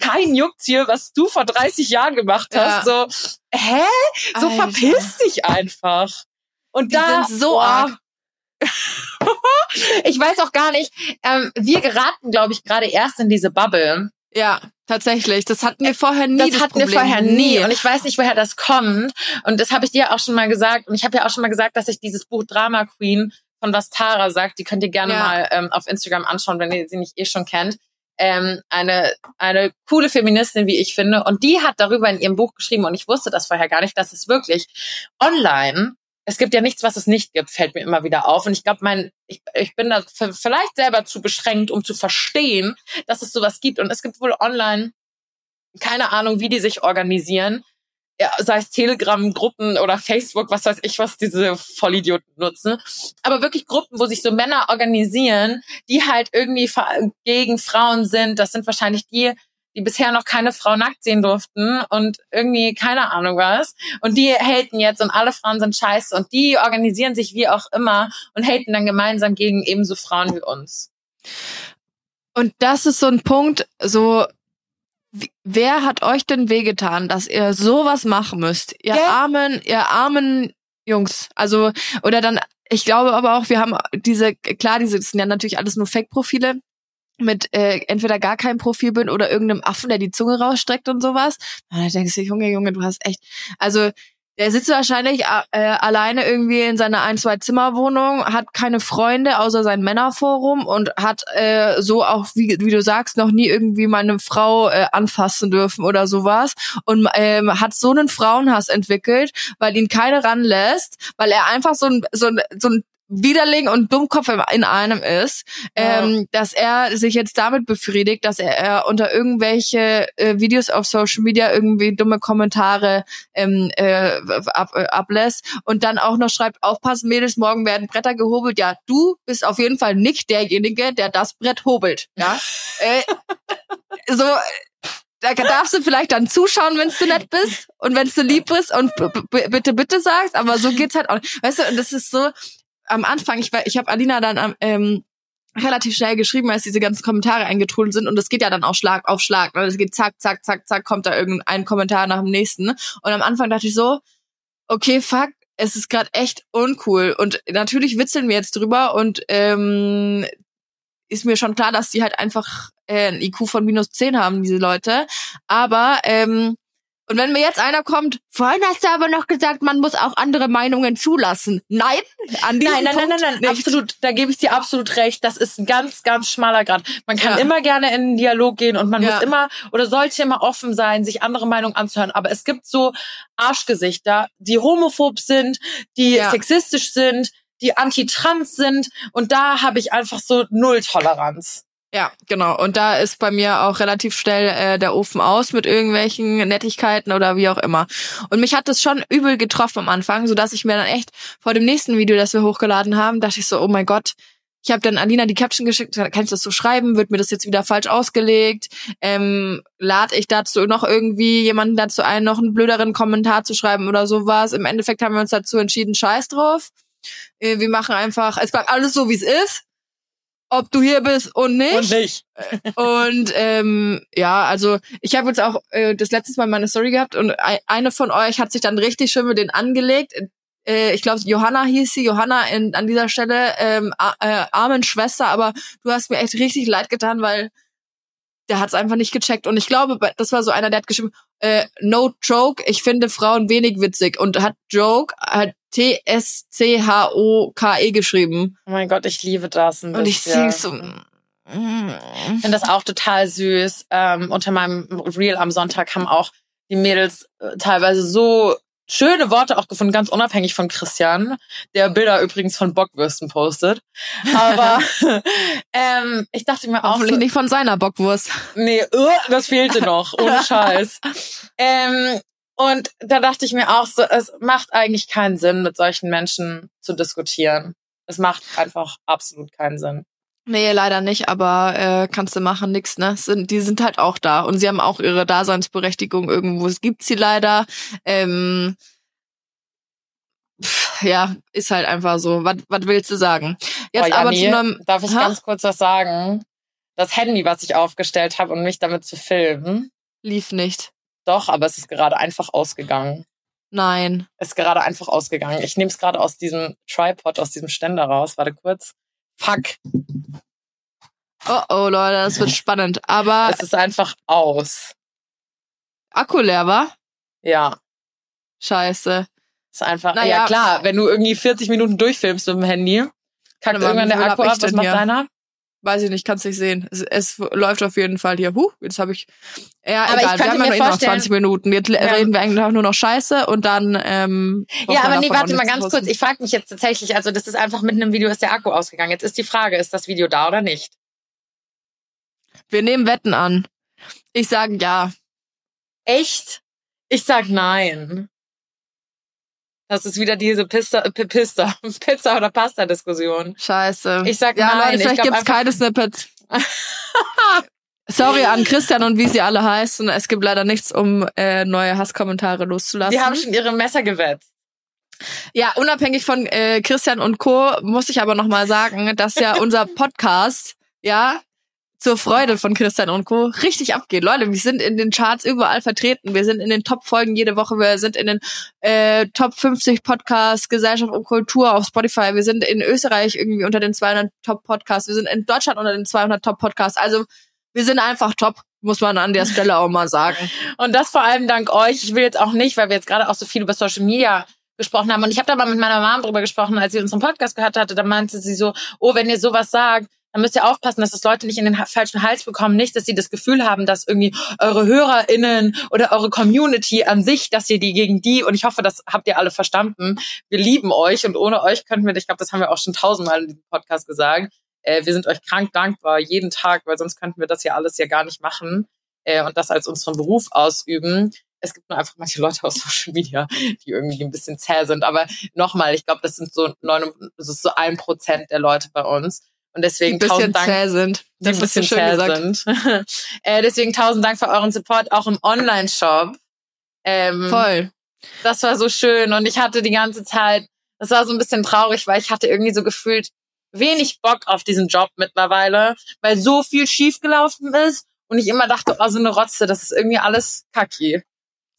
kein juckt's hier, was du vor 30 Jahren gemacht hast. So, hä? So Alter. verpiss dich einfach. Und Die da sind so boah, arg. ich weiß auch gar nicht, ähm, wir geraten, glaube ich, gerade erst in diese Bubble. Ja, tatsächlich. Das hatten wir vorher nie. das, hatten wir Problem. vorher nie. Und ich weiß nicht, woher das kommt. Und das habe ich dir auch schon mal gesagt. Und ich habe ja auch schon mal gesagt, dass ich dieses Buch Drama Queen von was Tara sagt, die könnt ihr gerne Ja. mal ähm, auf Instagram anschauen, wenn ihr sie nicht eh schon kennt. Ähm, eine, eine coole Feministin, wie ich finde. Und die hat darüber in ihrem Buch geschrieben, und ich wusste das vorher gar nicht, dass es wirklich online es gibt ja nichts, was es nicht gibt, fällt mir immer wieder auf. Und ich glaube, mein, ich, ich bin da vielleicht selber zu beschränkt, um zu verstehen, dass es sowas gibt. Und es gibt wohl online keine Ahnung, wie die sich organisieren. Ja, sei es Telegram-Gruppen oder Facebook, was weiß ich, was diese Vollidioten nutzen. Aber wirklich Gruppen, wo sich so Männer organisieren, die halt irgendwie gegen Frauen sind. Das sind wahrscheinlich die, die bisher noch keine Frau nackt sehen durften und irgendwie keine Ahnung was. Und die haten jetzt und alle Frauen sind scheiße und die organisieren sich wie auch immer und haten dann gemeinsam gegen ebenso Frauen wie uns. Und das ist so ein Punkt, so wer hat euch denn wehgetan, dass ihr sowas machen müsst? Ihr ja. armen, ihr armen Jungs. Also, oder dann, ich glaube aber auch, wir haben diese, klar, diese das sind ja natürlich alles nur Fake-Profile mit äh, entweder gar kein Profilbild oder irgendeinem Affen, der die Zunge rausstreckt und sowas. Und dann denkst du, Junge, Junge, du hast echt, also der sitzt wahrscheinlich äh, alleine irgendwie in seiner ein, zwei Zimmerwohnung, hat keine Freunde außer sein Männerforum und hat äh, so auch, wie, wie du sagst, noch nie irgendwie mal eine Frau äh, anfassen dürfen oder sowas und ähm, hat so einen Frauenhass entwickelt, weil ihn keine ranlässt, weil er einfach so ein, so ein, so ein Widerling und Dummkopf in einem ist, ja. ähm, dass er sich jetzt damit befriedigt, dass er, er unter irgendwelche äh, Videos auf Social Media irgendwie dumme Kommentare ähm, äh, ab, äh, ablässt und dann auch noch schreibt, aufpassen Mädels, morgen werden Bretter gehobelt. Ja, du bist auf jeden Fall nicht derjenige, der das Brett hobelt. Ja, äh, so da darfst du vielleicht dann zuschauen, wenn du nett bist und wenn du lieb bist und bitte, bitte sagst, aber so geht's halt auch. Weißt du, und das ist so, am Anfang, ich, ich habe Alina dann ähm, relativ schnell geschrieben, als diese ganzen Kommentare eingetrudelt sind und es geht ja dann auch Schlag auf Schlag. Ne? Es geht zack, zack, zack, zack, kommt da irgendein Kommentar nach dem nächsten. Und am Anfang dachte ich so, okay, fuck, es ist gerade echt uncool. Und natürlich witzeln wir jetzt drüber und ähm, ist mir schon klar, dass die halt einfach äh, ein IQ von minus 10 haben, diese Leute. Aber ähm, und wenn mir jetzt einer kommt, vorhin hast du aber noch gesagt, man muss auch andere Meinungen zulassen. Nein, an diesem nein, nein, Punkt nein, nein, nein, nein, absolut. Da gebe ich dir absolut recht. Das ist ein ganz, ganz schmaler Grad. Man kann ja. immer gerne in einen Dialog gehen und man ja. muss immer oder sollte immer offen sein, sich andere Meinungen anzuhören. Aber es gibt so Arschgesichter, die homophob sind, die ja. sexistisch sind, die anti-trans sind. Und da habe ich einfach so null Toleranz. Ja, genau. Und da ist bei mir auch relativ schnell äh, der Ofen aus mit irgendwelchen Nettigkeiten oder wie auch immer. Und mich hat das schon übel getroffen am Anfang, so dass ich mir dann echt vor dem nächsten Video, das wir hochgeladen haben, dachte ich so, oh mein Gott, ich habe dann Alina die Caption geschickt, kann ich das so schreiben? Wird mir das jetzt wieder falsch ausgelegt? Ähm, lade ich dazu noch irgendwie jemanden dazu ein, noch einen blöderen Kommentar zu schreiben oder sowas? Im Endeffekt haben wir uns dazu entschieden, scheiß drauf. Äh, wir machen einfach, es bleibt alles so, wie es ist ob du hier bist und nicht. Und nicht. und ähm, ja, also ich habe jetzt auch äh, das letzte Mal meine Story gehabt und eine von euch hat sich dann richtig schön mit denen angelegt. Äh, ich glaube, Johanna hieß sie, Johanna in, an dieser Stelle, ähm, äh, armen Schwester, aber du hast mir echt richtig leid getan, weil der hat es einfach nicht gecheckt. Und ich glaube, das war so einer, der hat geschrieben, äh, no joke, ich finde Frauen wenig witzig und hat Joke, hat T-S-C-H-O-K-E geschrieben. Oh mein Gott, ich liebe das. Ein und ich sehe so. Ich finde das auch total süß. Ähm, unter meinem Reel am Sonntag haben auch die Mädels äh, teilweise so schöne Worte auch gefunden, ganz unabhängig von Christian, der Bilder übrigens von Bockwürsten postet. Aber ähm, ich dachte mir auch. Hoffentlich so, nicht von seiner Bockwurst. Nee, uh, das fehlte noch, ohne Scheiß. ähm, und da dachte ich mir auch so, es macht eigentlich keinen Sinn, mit solchen Menschen zu diskutieren. Es macht einfach absolut keinen Sinn. Nee, leider nicht, aber äh, kannst du machen, nix, ne? Sind, die sind halt auch da und sie haben auch ihre Daseinsberechtigung irgendwo. Es gibt sie leider. Ähm, pff, ja, ist halt einfach so. Was was willst du sagen? Jetzt oh, aber zu einem, Darf ich ha? ganz kurz was sagen? Das Handy, was ich aufgestellt habe, um mich damit zu filmen, lief nicht. Doch, aber es ist gerade einfach ausgegangen. Nein. Es ist gerade einfach ausgegangen. Ich nehme es gerade aus diesem Tripod, aus diesem Ständer raus. Warte kurz. Fuck. Oh oh, Leute, das wird spannend. Aber. Es ist einfach aus. Akku leer war? Ja. Scheiße. Ist einfach. Naja, ja klar, wenn du irgendwie 40 Minuten durchfilmst mit dem Handy, kackt irgendwann der Akku ab. Was macht deiner? Weiß ich nicht, kannst nicht sehen. Es, es läuft auf jeden Fall hier. Huh, jetzt habe ich. Ja, Aber ich egal. Wir könnte haben ja noch, eh noch vorstellen- 20 Minuten. Jetzt Ja. reden wir eigentlich nur noch Scheiße und dann. Ähm, Ja, wir aber nee, warte mal ganz zu kurz. posten. Ich frage mich jetzt tatsächlich, also das ist einfach mitten im Video ist der Akku ausgegangen. Jetzt ist die Frage, ist das Video da oder nicht? Wir nehmen Wetten an. Ich sage ja. Echt? Ich sag nein. Das ist wieder diese Pista, Pista, Pizza oder Pasta Diskussion. Scheiße. Ich sag ja, nein. Leute, Ich vielleicht gibt's keine Snippets. Sorry an Christian und wie sie alle heißen. Es gibt leider nichts, um äh, neue Hasskommentare loszulassen. Die haben schon ihre Messer gewetzt. Ja, unabhängig von äh, Christian und Co. muss ich aber noch mal sagen, dass ja unser Podcast, ja, zur Freude von Christian und Co. richtig abgeht. Leute, wir sind in den Charts überall vertreten. Wir sind in den Top-Folgen jede Woche. Wir sind in den äh, Top 50 Podcasts, Gesellschaft und Kultur auf Spotify. Wir sind in Österreich irgendwie unter den 200 Top-Podcasts. Wir sind in Deutschland unter den 200 Top-Podcasts. Also wir sind einfach top, muss man an der Stelle auch mal sagen. Und das vor allem dank euch. Ich will jetzt auch nicht, weil wir jetzt gerade auch so viel über Social Media gesprochen haben. Und ich habe da mal mit meiner Mom drüber gesprochen, als sie unseren Podcast gehört hatte. Da meinte sie so, oh, wenn ihr sowas sagt, dann müsst ihr aufpassen, dass das Leute nicht in den falschen Hals bekommen. Nicht, dass sie das Gefühl haben, dass irgendwie eure HörerInnen oder eure Community an sich, dass ihr die gegen die, und ich hoffe, das habt ihr alle verstanden, wir lieben euch und ohne euch könnten wir, ich glaube, das haben wir auch schon tausendmal in diesem Podcast gesagt, äh, wir sind euch krank dankbar jeden Tag, weil sonst könnten wir das ja alles ja gar nicht machen äh, und das als unseren Beruf ausüben. Es gibt nur einfach manche Leute auf Social Media, die irgendwie ein bisschen zäh sind. Aber nochmal, ich glaube, das sind so neun, das ist so ein Prozent der Leute bei uns. Und Die deswegen ein bisschen tausend Dank, zäh sind. die ein bisschen zäh sind. äh, deswegen tausend Dank für euren Support, auch im Online-Shop. Ähm, Voll. das war so schön und ich hatte die ganze Zeit, das war so ein bisschen traurig, weil ich hatte irgendwie so gefühlt wenig Bock auf diesen Job mittlerweile, weil so viel schiefgelaufen ist und ich immer dachte, oh, so eine Rotze, das ist irgendwie alles kacki.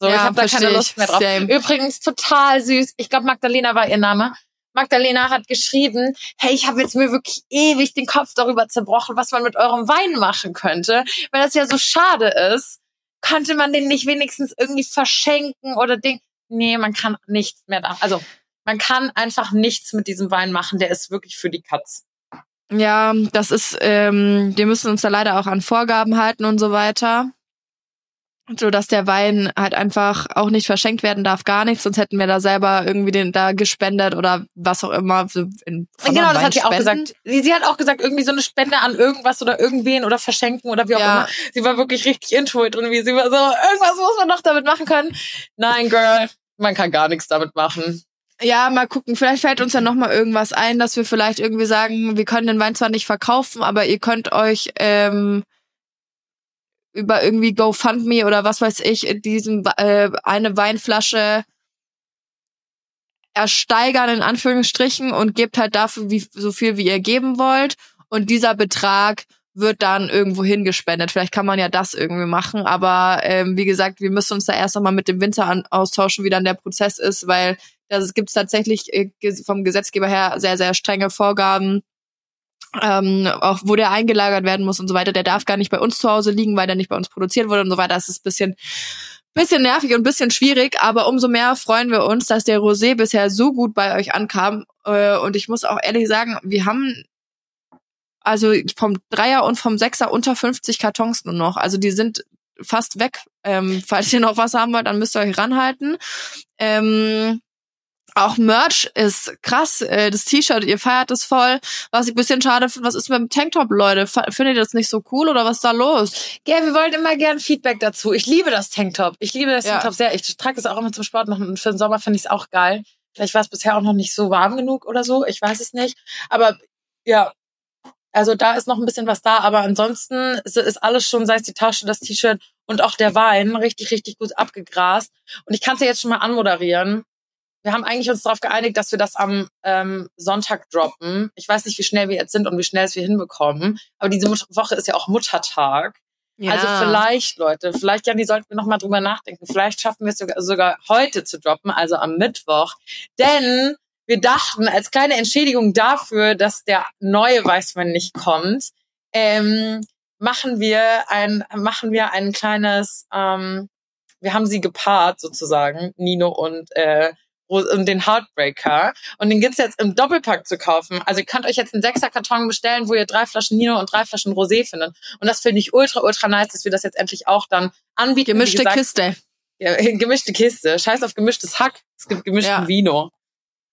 So, Ja, ich habe da keine Lust mehr drauf. Same. Übrigens total süß. Ich glaube, Magdalena war ihr Name. Magdalena hat geschrieben, hey, ich habe jetzt mir wirklich ewig den Kopf darüber zerbrochen, was man mit eurem Wein machen könnte, weil das ja so schade ist. Könnte man den nicht wenigstens irgendwie verschenken oder Ding? Nee, man kann nichts mehr da. Also, man kann einfach nichts mit diesem Wein machen. Der ist wirklich für die Katz. Ja, das ist, ähm, wir müssen uns da leider auch an Vorgaben halten und so weiter. So dass der Wein halt einfach auch nicht verschenkt werden darf, gar nichts, sonst hätten wir da selber irgendwie den da gespendet oder was auch immer. So in genau, das hat sie auch gesagt. Sie, sie hat auch gesagt, irgendwie so eine Spende an irgendwas oder irgendwen oder verschenken oder wie auch Ja. immer. Sie war wirklich richtig into it und wie sie war so, irgendwas muss man noch damit machen können. Nein, Girl, man kann gar nichts damit machen. Ja, mal gucken. Vielleicht fällt uns ja noch mal irgendwas ein, dass wir vielleicht irgendwie sagen, wir können den Wein zwar nicht verkaufen, aber ihr könnt euch ähm, über irgendwie GoFundMe oder was weiß ich diesen äh, eine Weinflasche ersteigern in Anführungsstrichen und gebt halt dafür wie, so viel, wie ihr geben wollt. Und dieser Betrag wird dann irgendwo hingespendet. Vielleicht kann man ja das irgendwie machen. Aber ähm, wie gesagt, wir müssen uns da erst nochmal mit dem Winzer an, austauschen, wie dann der Prozess ist, weil da gibt es tatsächlich äh, vom Gesetzgeber her sehr, sehr strenge Vorgaben, ähm, auch wo der eingelagert werden muss und so weiter. Der darf gar nicht bei uns zu Hause liegen, weil der nicht bei uns produziert wurde und so weiter. Das ist bisschen, bisschen nervig und bisschen schwierig, aber umso mehr freuen wir uns, dass der Rosé bisher so gut bei euch ankam. Äh, und ich muss auch ehrlich sagen, wir haben also vom Dreier und vom Sechser unter 50 Kartons nur noch. Also die sind fast weg. Ähm, falls ihr noch was haben wollt, dann müsst ihr euch ranhalten. Ähm, auch Merch ist krass. Äh, das T-Shirt, ihr feiert es voll. Was ich ein bisschen schade finde, was ist mit dem Tanktop, Leute? F- Findet ihr das nicht so cool oder was ist da los? Ja, wir wollten immer gern Feedback dazu. Ich liebe das Tanktop. Ich liebe das Ja. Tanktop sehr. Ich trage es auch immer zum Sport noch und für den Sommer finde ich es auch geil. Vielleicht war es bisher auch noch nicht so warm genug oder so. Ich weiß es nicht. Aber ja, also da ist noch ein bisschen was da. Aber ansonsten ist, ist alles schon, sei es die Tasche, das T-Shirt und auch der Wein, richtig, richtig gut abgegrast. Und ich kann es ja jetzt schon mal anmoderieren. Wir haben eigentlich uns darauf geeinigt, dass wir das am ähm, Sonntag droppen. Ich weiß nicht, wie schnell wir jetzt sind und wie schnell es wir hinbekommen. Aber diese Mut- Woche ist ja auch Muttertag. Also vielleicht, Leute, vielleicht, Janni, sollten wir noch mal drüber nachdenken. Vielleicht schaffen wir es sogar, sogar heute zu droppen, also am Mittwoch. Denn wir dachten, als kleine Entschädigung dafür, dass der neue Weißwein nicht kommt, ähm, machen wir ein, machen wir ein kleines, ähm, wir haben sie gepaart sozusagen, Nino und äh, und den Heartbreaker. Und den gibt's jetzt im Doppelpack zu kaufen. Also ihr könnt euch jetzt einen Sechserkarton bestellen, wo ihr drei Flaschen Nino und drei Flaschen Rosé findet. Und das finde ich ultra, ultra nice, dass wir das jetzt endlich auch dann anbieten. Gemischte gesagt, Kiste. Ja, gemischte Kiste. Scheiß auf gemischtes Hack. Es gibt gemischten Ja. Vino.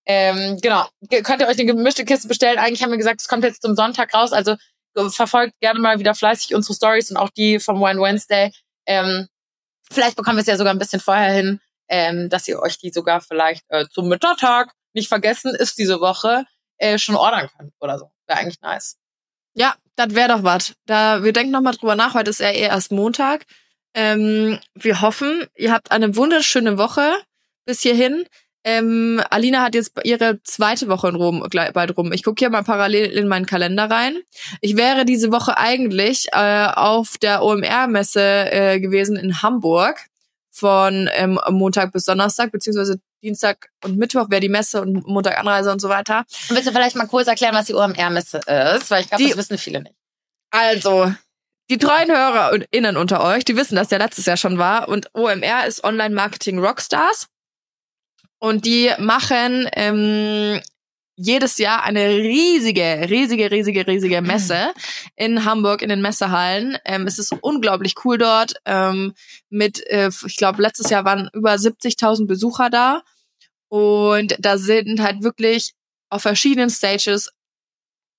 Ähm, genau. Ge- Könnt ihr euch eine gemischte Kiste bestellen? Eigentlich haben wir gesagt, es kommt jetzt zum Sonntag raus. Also äh, verfolgt gerne mal wieder fleißig unsere Stories und auch die vom Wine Wednesday. Ähm, vielleicht bekommen wir es ja sogar ein bisschen vorher hin, ähm, dass ihr euch die sogar vielleicht äh, zum Mittag, nicht vergessen, ist diese Woche, äh, schon ordern könnt oder so. Wäre eigentlich nice. Ja, das wäre doch was. Da, wir denken noch mal drüber nach. Heute ist ja eh erst Montag. Ähm, wir hoffen, ihr habt eine wunderschöne Woche bis hierhin. Ähm, Alina hat jetzt ihre zweite Woche in Rom gleich bald rum. Ich gucke hier mal parallel in meinen Kalender rein. Ich wäre diese Woche eigentlich äh, auf der OMR-Messe äh, gewesen in Hamburg von ähm, Montag bis Donnerstag, beziehungsweise Dienstag und Mittwoch wäre die Messe und Montag Anreise und so weiter. Willst du vielleicht mal kurz erklären, was die OMR-Messe ist? Weil ich glaube, das wissen viele nicht. Also, die treuen Hörer und Innen unter euch, die wissen, dass der letztes Jahr schon war. Und OMR ist Online-Marketing Rockstars. Und die machen ähm, jedes Jahr eine riesige, riesige, riesige, riesige Messe in Hamburg in den Messehallen. Ähm, es ist unglaublich cool dort. Ähm, mit, äh, ich glaube, letztes Jahr waren über 70.000 Besucher da. Und da sind halt wirklich auf verschiedenen Stages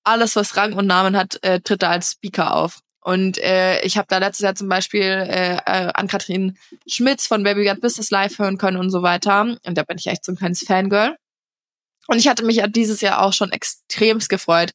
alles, was Rang und Namen hat, äh, tritt da als Speaker auf. Und äh, ich habe da letztes Jahr zum Beispiel äh, äh, an Kathrin Schmitz von Baby Got Business Live hören können und so weiter. Und da bin ich echt so ein kleines Fangirl. Und ich hatte mich ja dieses Jahr auch schon extremst gefreut.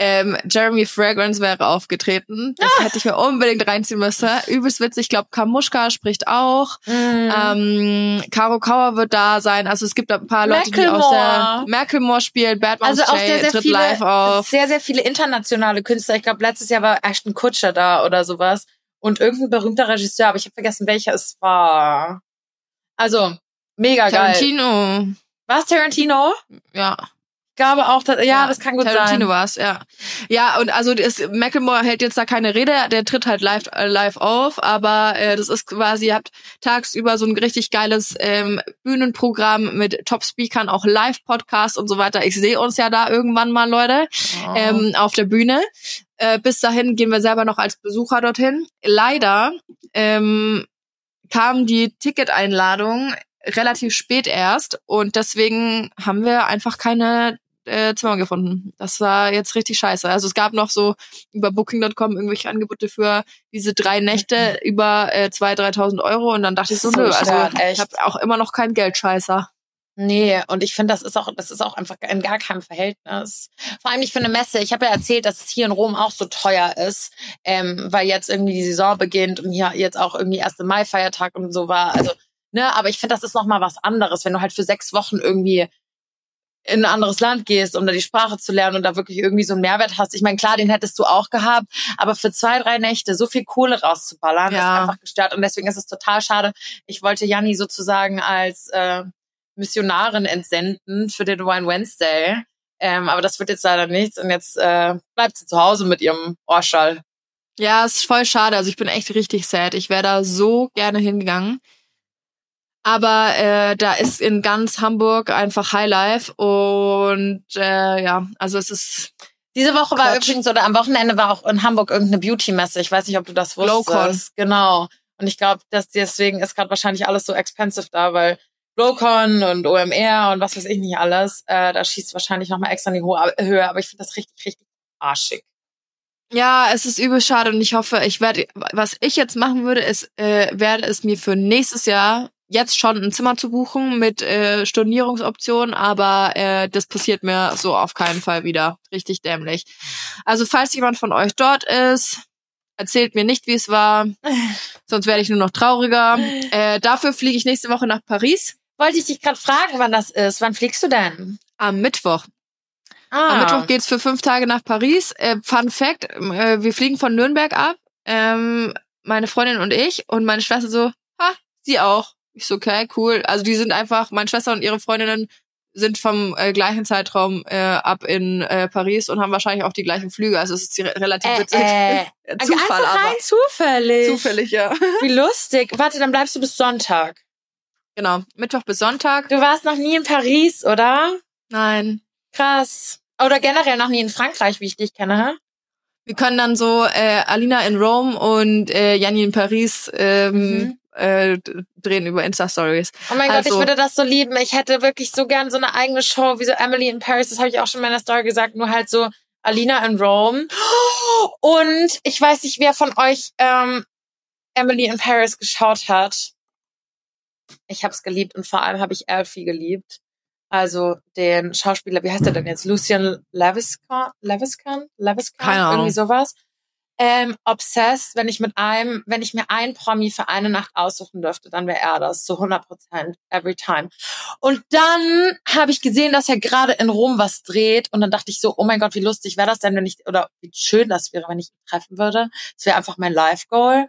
Ähm, Jeremy Fragrance wäre aufgetreten. Das hätte ich mir unbedingt reinziehen müssen. Übelst witzig. Ich glaube, Kamuschka spricht auch. Ähm, Caro Kauer wird da sein. Also es gibt da ein paar Leute, die aus der. Macklemore spielt. Bad Moms also auch J sehr, sehr tritt viele, live auf. sehr, sehr viele internationale Künstler. Ich glaube, letztes Jahr war Ashton Kutcher da oder sowas. Und irgendein berühmter Regisseur, aber ich habe vergessen, welcher es war. Also, mega geil. Tarantino. Was, Tarantino? Ja. Ich glaube auch, dass, ja, das kann gut Tarantino sein. war's, ja. Ja, und also das, Macklemore hält jetzt da keine Rede, der tritt halt live, äh, live auf, aber äh, das ist quasi, ihr habt tagsüber so ein richtig geiles ähm, Bühnenprogramm mit Top-Speakern, auch Live-Podcasts und so weiter. Ich sehe uns ja da irgendwann mal, Leute, Oh. ähm, auf der Bühne. Äh, bis dahin gehen wir selber noch als Besucher dorthin. Leider ähm, kam die Ticketeinladung relativ spät erst und deswegen haben wir einfach keine äh, Zimmer gefunden. Das war jetzt richtig scheiße. Also es gab noch so über Booking.com irgendwelche Angebote für diese drei Nächte über äh, 2.000, 3.000 Euro und dann dachte ich so, nö, also ich habe auch immer noch keinen Geldscheißer. Nee, und ich finde, das ist auch, das ist auch einfach in gar keinem Verhältnis. Vor allem nicht für eine Messe. Ich habe ja erzählt, dass es hier in Rom auch so teuer ist, ähm, weil jetzt irgendwie die Saison beginnt und hier jetzt auch irgendwie 1. Mai-Feiertag und so war. Also, ne, aber ich finde, das ist nochmal was anderes, wenn du halt für sechs Wochen irgendwie in ein anderes Land gehst, um da die Sprache zu lernen und da wirklich irgendwie so einen Mehrwert hast. Ich meine, klar, den hättest du auch gehabt, aber für zwei, drei Nächte so viel Kohle rauszuballern, Ja. ist einfach gestört. Und deswegen ist es total schade. Ich wollte Janni sozusagen als äh, Missionarin entsenden für den Wine Wednesday. Ähm, aber das wird jetzt leider nichts. Und jetzt äh, bleibt sie zu Hause mit ihrem Ohrschall. Ja, es ist voll schade. Also ich bin echt richtig sad. Ich wäre da so gerne hingegangen. Aber äh, da ist in ganz Hamburg einfach Highlife und äh, ja, also es ist Diese Woche war Quatsch. übrigens, oder am Wochenende war auch in Hamburg irgendeine Beauty-Messe. Ich weiß nicht, ob du das wusstest. Glowcon. Genau. Und ich glaube, dass deswegen ist gerade wahrscheinlich alles so expensive da, weil Glowcon und OMR und was weiß ich nicht alles, äh, da schießt wahrscheinlich nochmal extra in die hohe Höhe. Aber ich finde das richtig, richtig arschig. ja, es ist übel schade und ich hoffe, ich werde, was ich jetzt machen würde, ist, äh, werde es mir für nächstes Jahr jetzt schon ein Zimmer zu buchen mit äh, Stornierungsoption, aber äh, das passiert mir so auf keinen Fall wieder. Richtig dämlich. Also falls jemand von euch dort ist, erzählt mir nicht, wie es war, sonst werde ich nur noch trauriger. Äh, dafür fliege ich nächste Woche nach Paris Wollte ich dich gerade fragen, wann das ist. Wann fliegst du denn? am Mittwoch. Ah. Am Mittwoch geht's für fünf Tage nach Paris. Äh, Fun Fact, äh, wir fliegen von Nürnberg ab, ähm, meine Freundin und ich und meine Schwester so, ha, sie auch. Ich so, okay, cool. Also die sind einfach, meine Schwester und ihre Freundinnen sind vom äh, gleichen Zeitraum äh, ab in äh, Paris und haben wahrscheinlich auch die gleichen Flüge. Also es ist re- relativ Äh, witzig. äh, Zufall, Einfach aber rein zufällig. zufällig, ja. Wie lustig. Warte, dann bleibst du bis Sonntag. Genau, Mittwoch bis Sonntag. Du warst noch nie in Paris, oder? Nein. Krass. Oder generell noch nie in Frankreich, wie ich dich kenne, hä? Wir können dann so äh, Alina in Rome und äh, Janni in Paris ähm, Mhm. Äh, drehen über Insta-Stories. Oh mein Gott, ich Also- würde das so lieben. Ich hätte wirklich so gern so eine eigene Show wie so Emily in Paris. Das habe ich auch schon in meiner Story gesagt. Nur halt so Alina in Rome. Und ich weiß nicht, wer von euch ähm, Emily in Paris geschaut hat. Ich habe es geliebt und vor allem habe ich Alfie geliebt. Also den Schauspieler, wie heißt der denn jetzt? Lucian Leviscan? Leviscan? Leviscan? Keine Ahnung. Irgendwie sowas. Ähm, obsessed, wenn ich mit einem, wenn ich mir einen Promi für eine Nacht aussuchen dürfte, dann wäre er das, so 100 Prozent, every time. Und dann habe ich gesehen, dass er gerade in Rom was dreht und dann dachte ich so, oh mein Gott, wie lustig wäre das denn, wenn ich, oder wie schön das wäre, wenn ich ihn treffen würde. Das wäre einfach mein Life-Goal.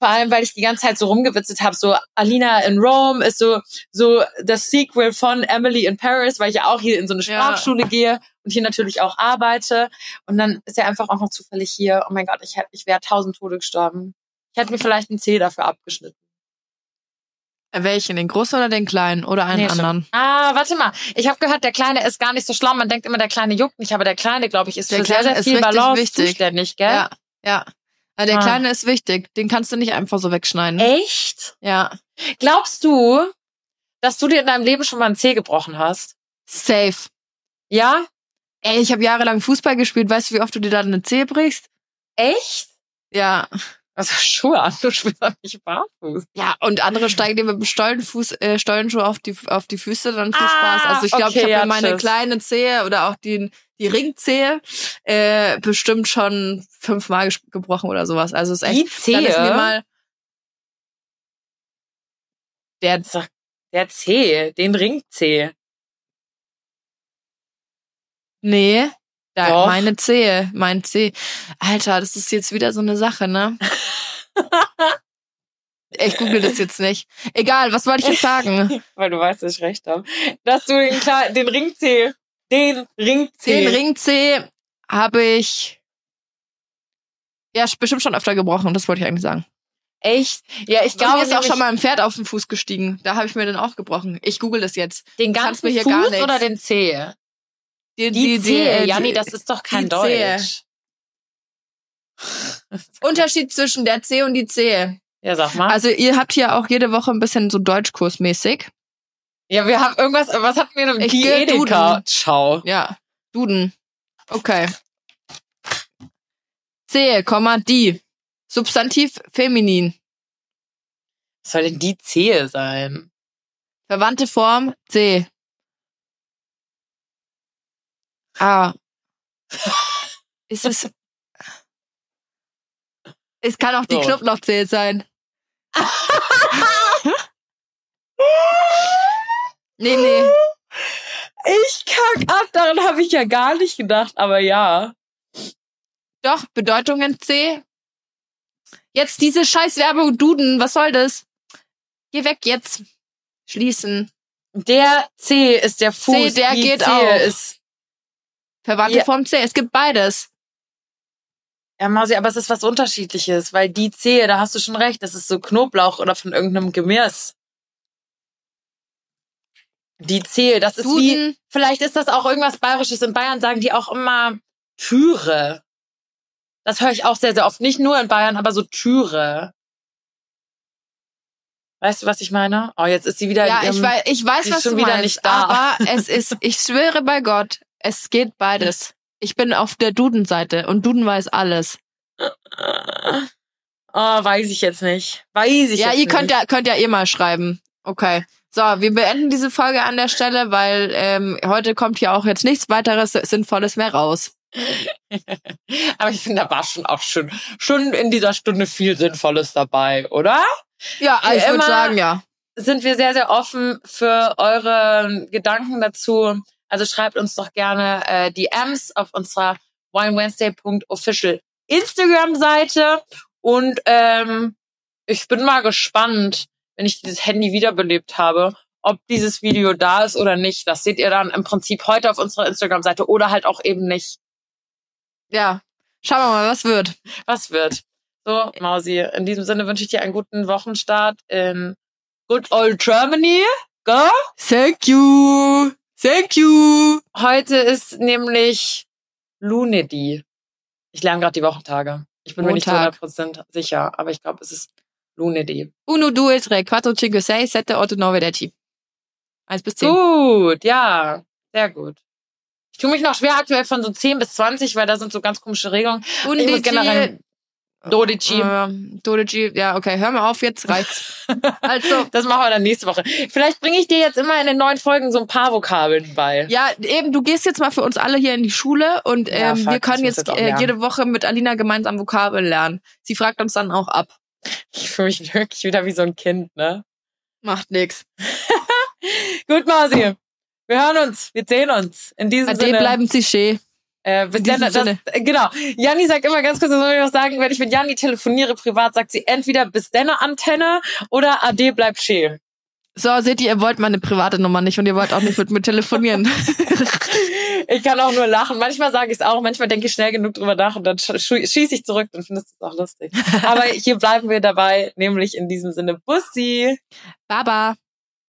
Vor allem, weil ich die ganze Zeit so rumgewitzelt habe, so Alina in Rome ist so so das Sequel von Emily in Paris, weil ich ja auch hier in so eine Ja. Sprachschule gehe und hier natürlich auch arbeite. Und dann ist er einfach auch noch zufällig hier. Oh mein Gott, ich hätte, ich wäre tausend Tode gestorben. Ich hätte mir vielleicht einen Zeh dafür abgeschnitten. Äh, Welchen, den großen oder den kleinen oder einen Nee, schon. anderen? Ah, warte mal. Ich habe gehört, der Kleine ist gar nicht so schlau. Man denkt immer, der Kleine juckt nicht, aber der Kleine, glaube ich, ist Der für sehr, Kleine sehr ist viel Balance wichtig. zuständig, gell? Ja, ja. Ja der Ah. kleine ist wichtig. Den kannst du nicht einfach so wegschneiden. Echt? Ja, Glaubst du, dass du dir in deinem Leben schon mal einen Zeh gebrochen hast? safe. Ja? Ey, ich habe jahrelang Fußball gespielt. Weißt du, wie oft du dir da eine Zehe brichst? Echt? Ja. Also Schuhe an, du spielst doch nicht barfuß. Ja, und andere steigen dir mit dem Stollenfuß, äh, Stollenschuh auf die, auf die Füße, dann viel Ah, Spaß. Also ich glaube, okay, ich habe ja, mir meine tschüss. kleine Zehe oder auch die, die Ringzehe äh, bestimmt schon fünfmal gebrochen oder sowas. Also es ist echt. Die Dann ist mir Zehe? mal der Der Zeh, den Ringzeh. Nee, da, Doch. meine Zehe, mein Zeh. Alter, das ist jetzt wieder so eine Sache, ne? Ich google das jetzt nicht. Egal, was wollte ich jetzt sagen? Weil du weißt, dass ich recht habe. Dass du den, Kle- den Ringzeh, den Ringzeh. Den Ringzeh habe ich ja bestimmt schon öfter gebrochen, das wollte ich eigentlich sagen. Echt? Ja, ich Ich glaube, glaube, ist auch schon mal ein Pferd auf den Fuß gestiegen. Da habe ich mir den auch gebrochen. Ich google das jetzt. den ganzen mir hier Fuß gar nichts. oder den Zeh? Die, Die, Zehe, äh, Janni, die- das ist doch kein die Zehe. Deutsch. Unterschied zwischen der Zehe und die Zehe. Ja, sag mal. Also ihr habt hier auch jede Woche ein bisschen so Deutschkursmäßig. Ja, wir haben irgendwas, was hatten wir denn? Ich Die geh Edeka. duden. Schau. Ja, Duden. Okay. Komma, die. Substantiv feminin. Was soll denn die Zehe sein? Verwandte Form C. Ah. Ist es. Es kann auch die So. Knoblauchzehe sein. nee, nee. Ich kack ab, daran habe ich ja gar nicht gedacht, aber ja. Doch, Bedeutungen C. Jetzt diese scheiß Werbung Duden, was soll das? Geh weg jetzt. Schließen. Der C ist der Fuß. C, der geht Zehe auch. Ist, Verwandte Ja. Form C. Es gibt beides. ja, Mausi, aber es ist was Unterschiedliches, weil die Zehe, da hast du schon recht, das ist so Knoblauch oder von irgendeinem Gemüse. Die Zehe, das ist wie, Duden. vielleicht ist das auch irgendwas Bayerisches. In Bayern sagen die auch immer Türe. Das höre ich auch sehr, sehr oft. Nicht nur in Bayern, aber so Türe. Weißt du, was ich meine? Oh, jetzt ist sie wieder Ja, in ich ihrem- weiß, ich weiß was schon du wieder meinst, nicht da. aber es ist, ich schwöre bei Gott, es geht beides. Ich bin auf der Duden-Seite und Duden weiß alles. Oh, weiß ich jetzt nicht. Weiß ich ja, jetzt ihr nicht. könnt ja, könnt ja eh mal schreiben. Okay. So, wir beenden diese Folge an der Stelle, weil ähm, heute kommt hier auch jetzt nichts weiteres Sinnvolles mehr raus. Aber ich finde, da war schon auch schon, schon in dieser Stunde viel Sinnvolles dabei, oder? Ja, Wie ich würde sagen, ja. Sind wir sehr, sehr offen für eure Gedanken dazu. Also schreibt uns doch gerne äh, DMs auf unserer winewednesday.official Instagram-Seite. Und ähm, ich bin mal gespannt, wenn ich dieses Handy wiederbelebt habe, ob dieses Video da ist oder nicht. Das seht ihr dann im Prinzip heute auf unserer Instagram-Seite oder halt auch eben nicht. Ja. Schauen wir mal, was wird. was wird. So, Mausi, in diesem Sinne wünsche ich dir einen guten Wochenstart in Good old Germany. Go. Thank you. Thank you. Heute ist nämlich Lunedi. Ich lerne gerade die Wochentage. Ich bin mir nicht zu Montag. 100% sicher, aber ich glaube, es ist Lunedi. Uno, due, tre, quattro, cinque, sei, sette, otto, nove, dieci. Eins bis zehn. Gut, ja. Sehr gut. Ich tue mich noch schwer aktuell von so 10 bis 20, weil da sind so ganz komische Regelungen. Undici. Ich muss generell Dodici. Ähm, Dodici. Ja, okay, hör mal auf, jetzt reicht's. also, Das machen wir dann nächste Woche. Vielleicht bringe ich dir jetzt immer in den neuen Folgen so ein paar Vokabeln bei. ja, eben, du gehst jetzt mal für uns alle hier in die Schule und Ja, ähm, fuck, wir können jetzt jetzt äh, jede Woche mit Alina gemeinsam Vokabeln lernen. Sie fragt uns dann auch ab. Ich fühle mich wirklich wieder wie so ein Kind, ne? Macht nix. Gut, Mausi. Wir hören uns. Wir sehen uns. In diesem Ade Sinne. bleiben Sie schön. Äh, bis dann, das, Sinne. äh, genau. Janni sagt immer ganz kurz, das soll ich noch sagen, wenn ich mit Janni telefoniere privat, sagt sie entweder bis denne Antenne oder Ade bleibt schön. So, seht ihr, ihr wollt meine private Nummer nicht und ihr wollt auch nicht mit mir telefonieren. Ich kann auch nur lachen. Manchmal sage ich es auch, manchmal denke ich schnell genug drüber nach und dann sch schieße ich zurück, dann findest du es auch lustig. Aber hier bleiben wir dabei, nämlich in diesem Sinne Bussi. Baba.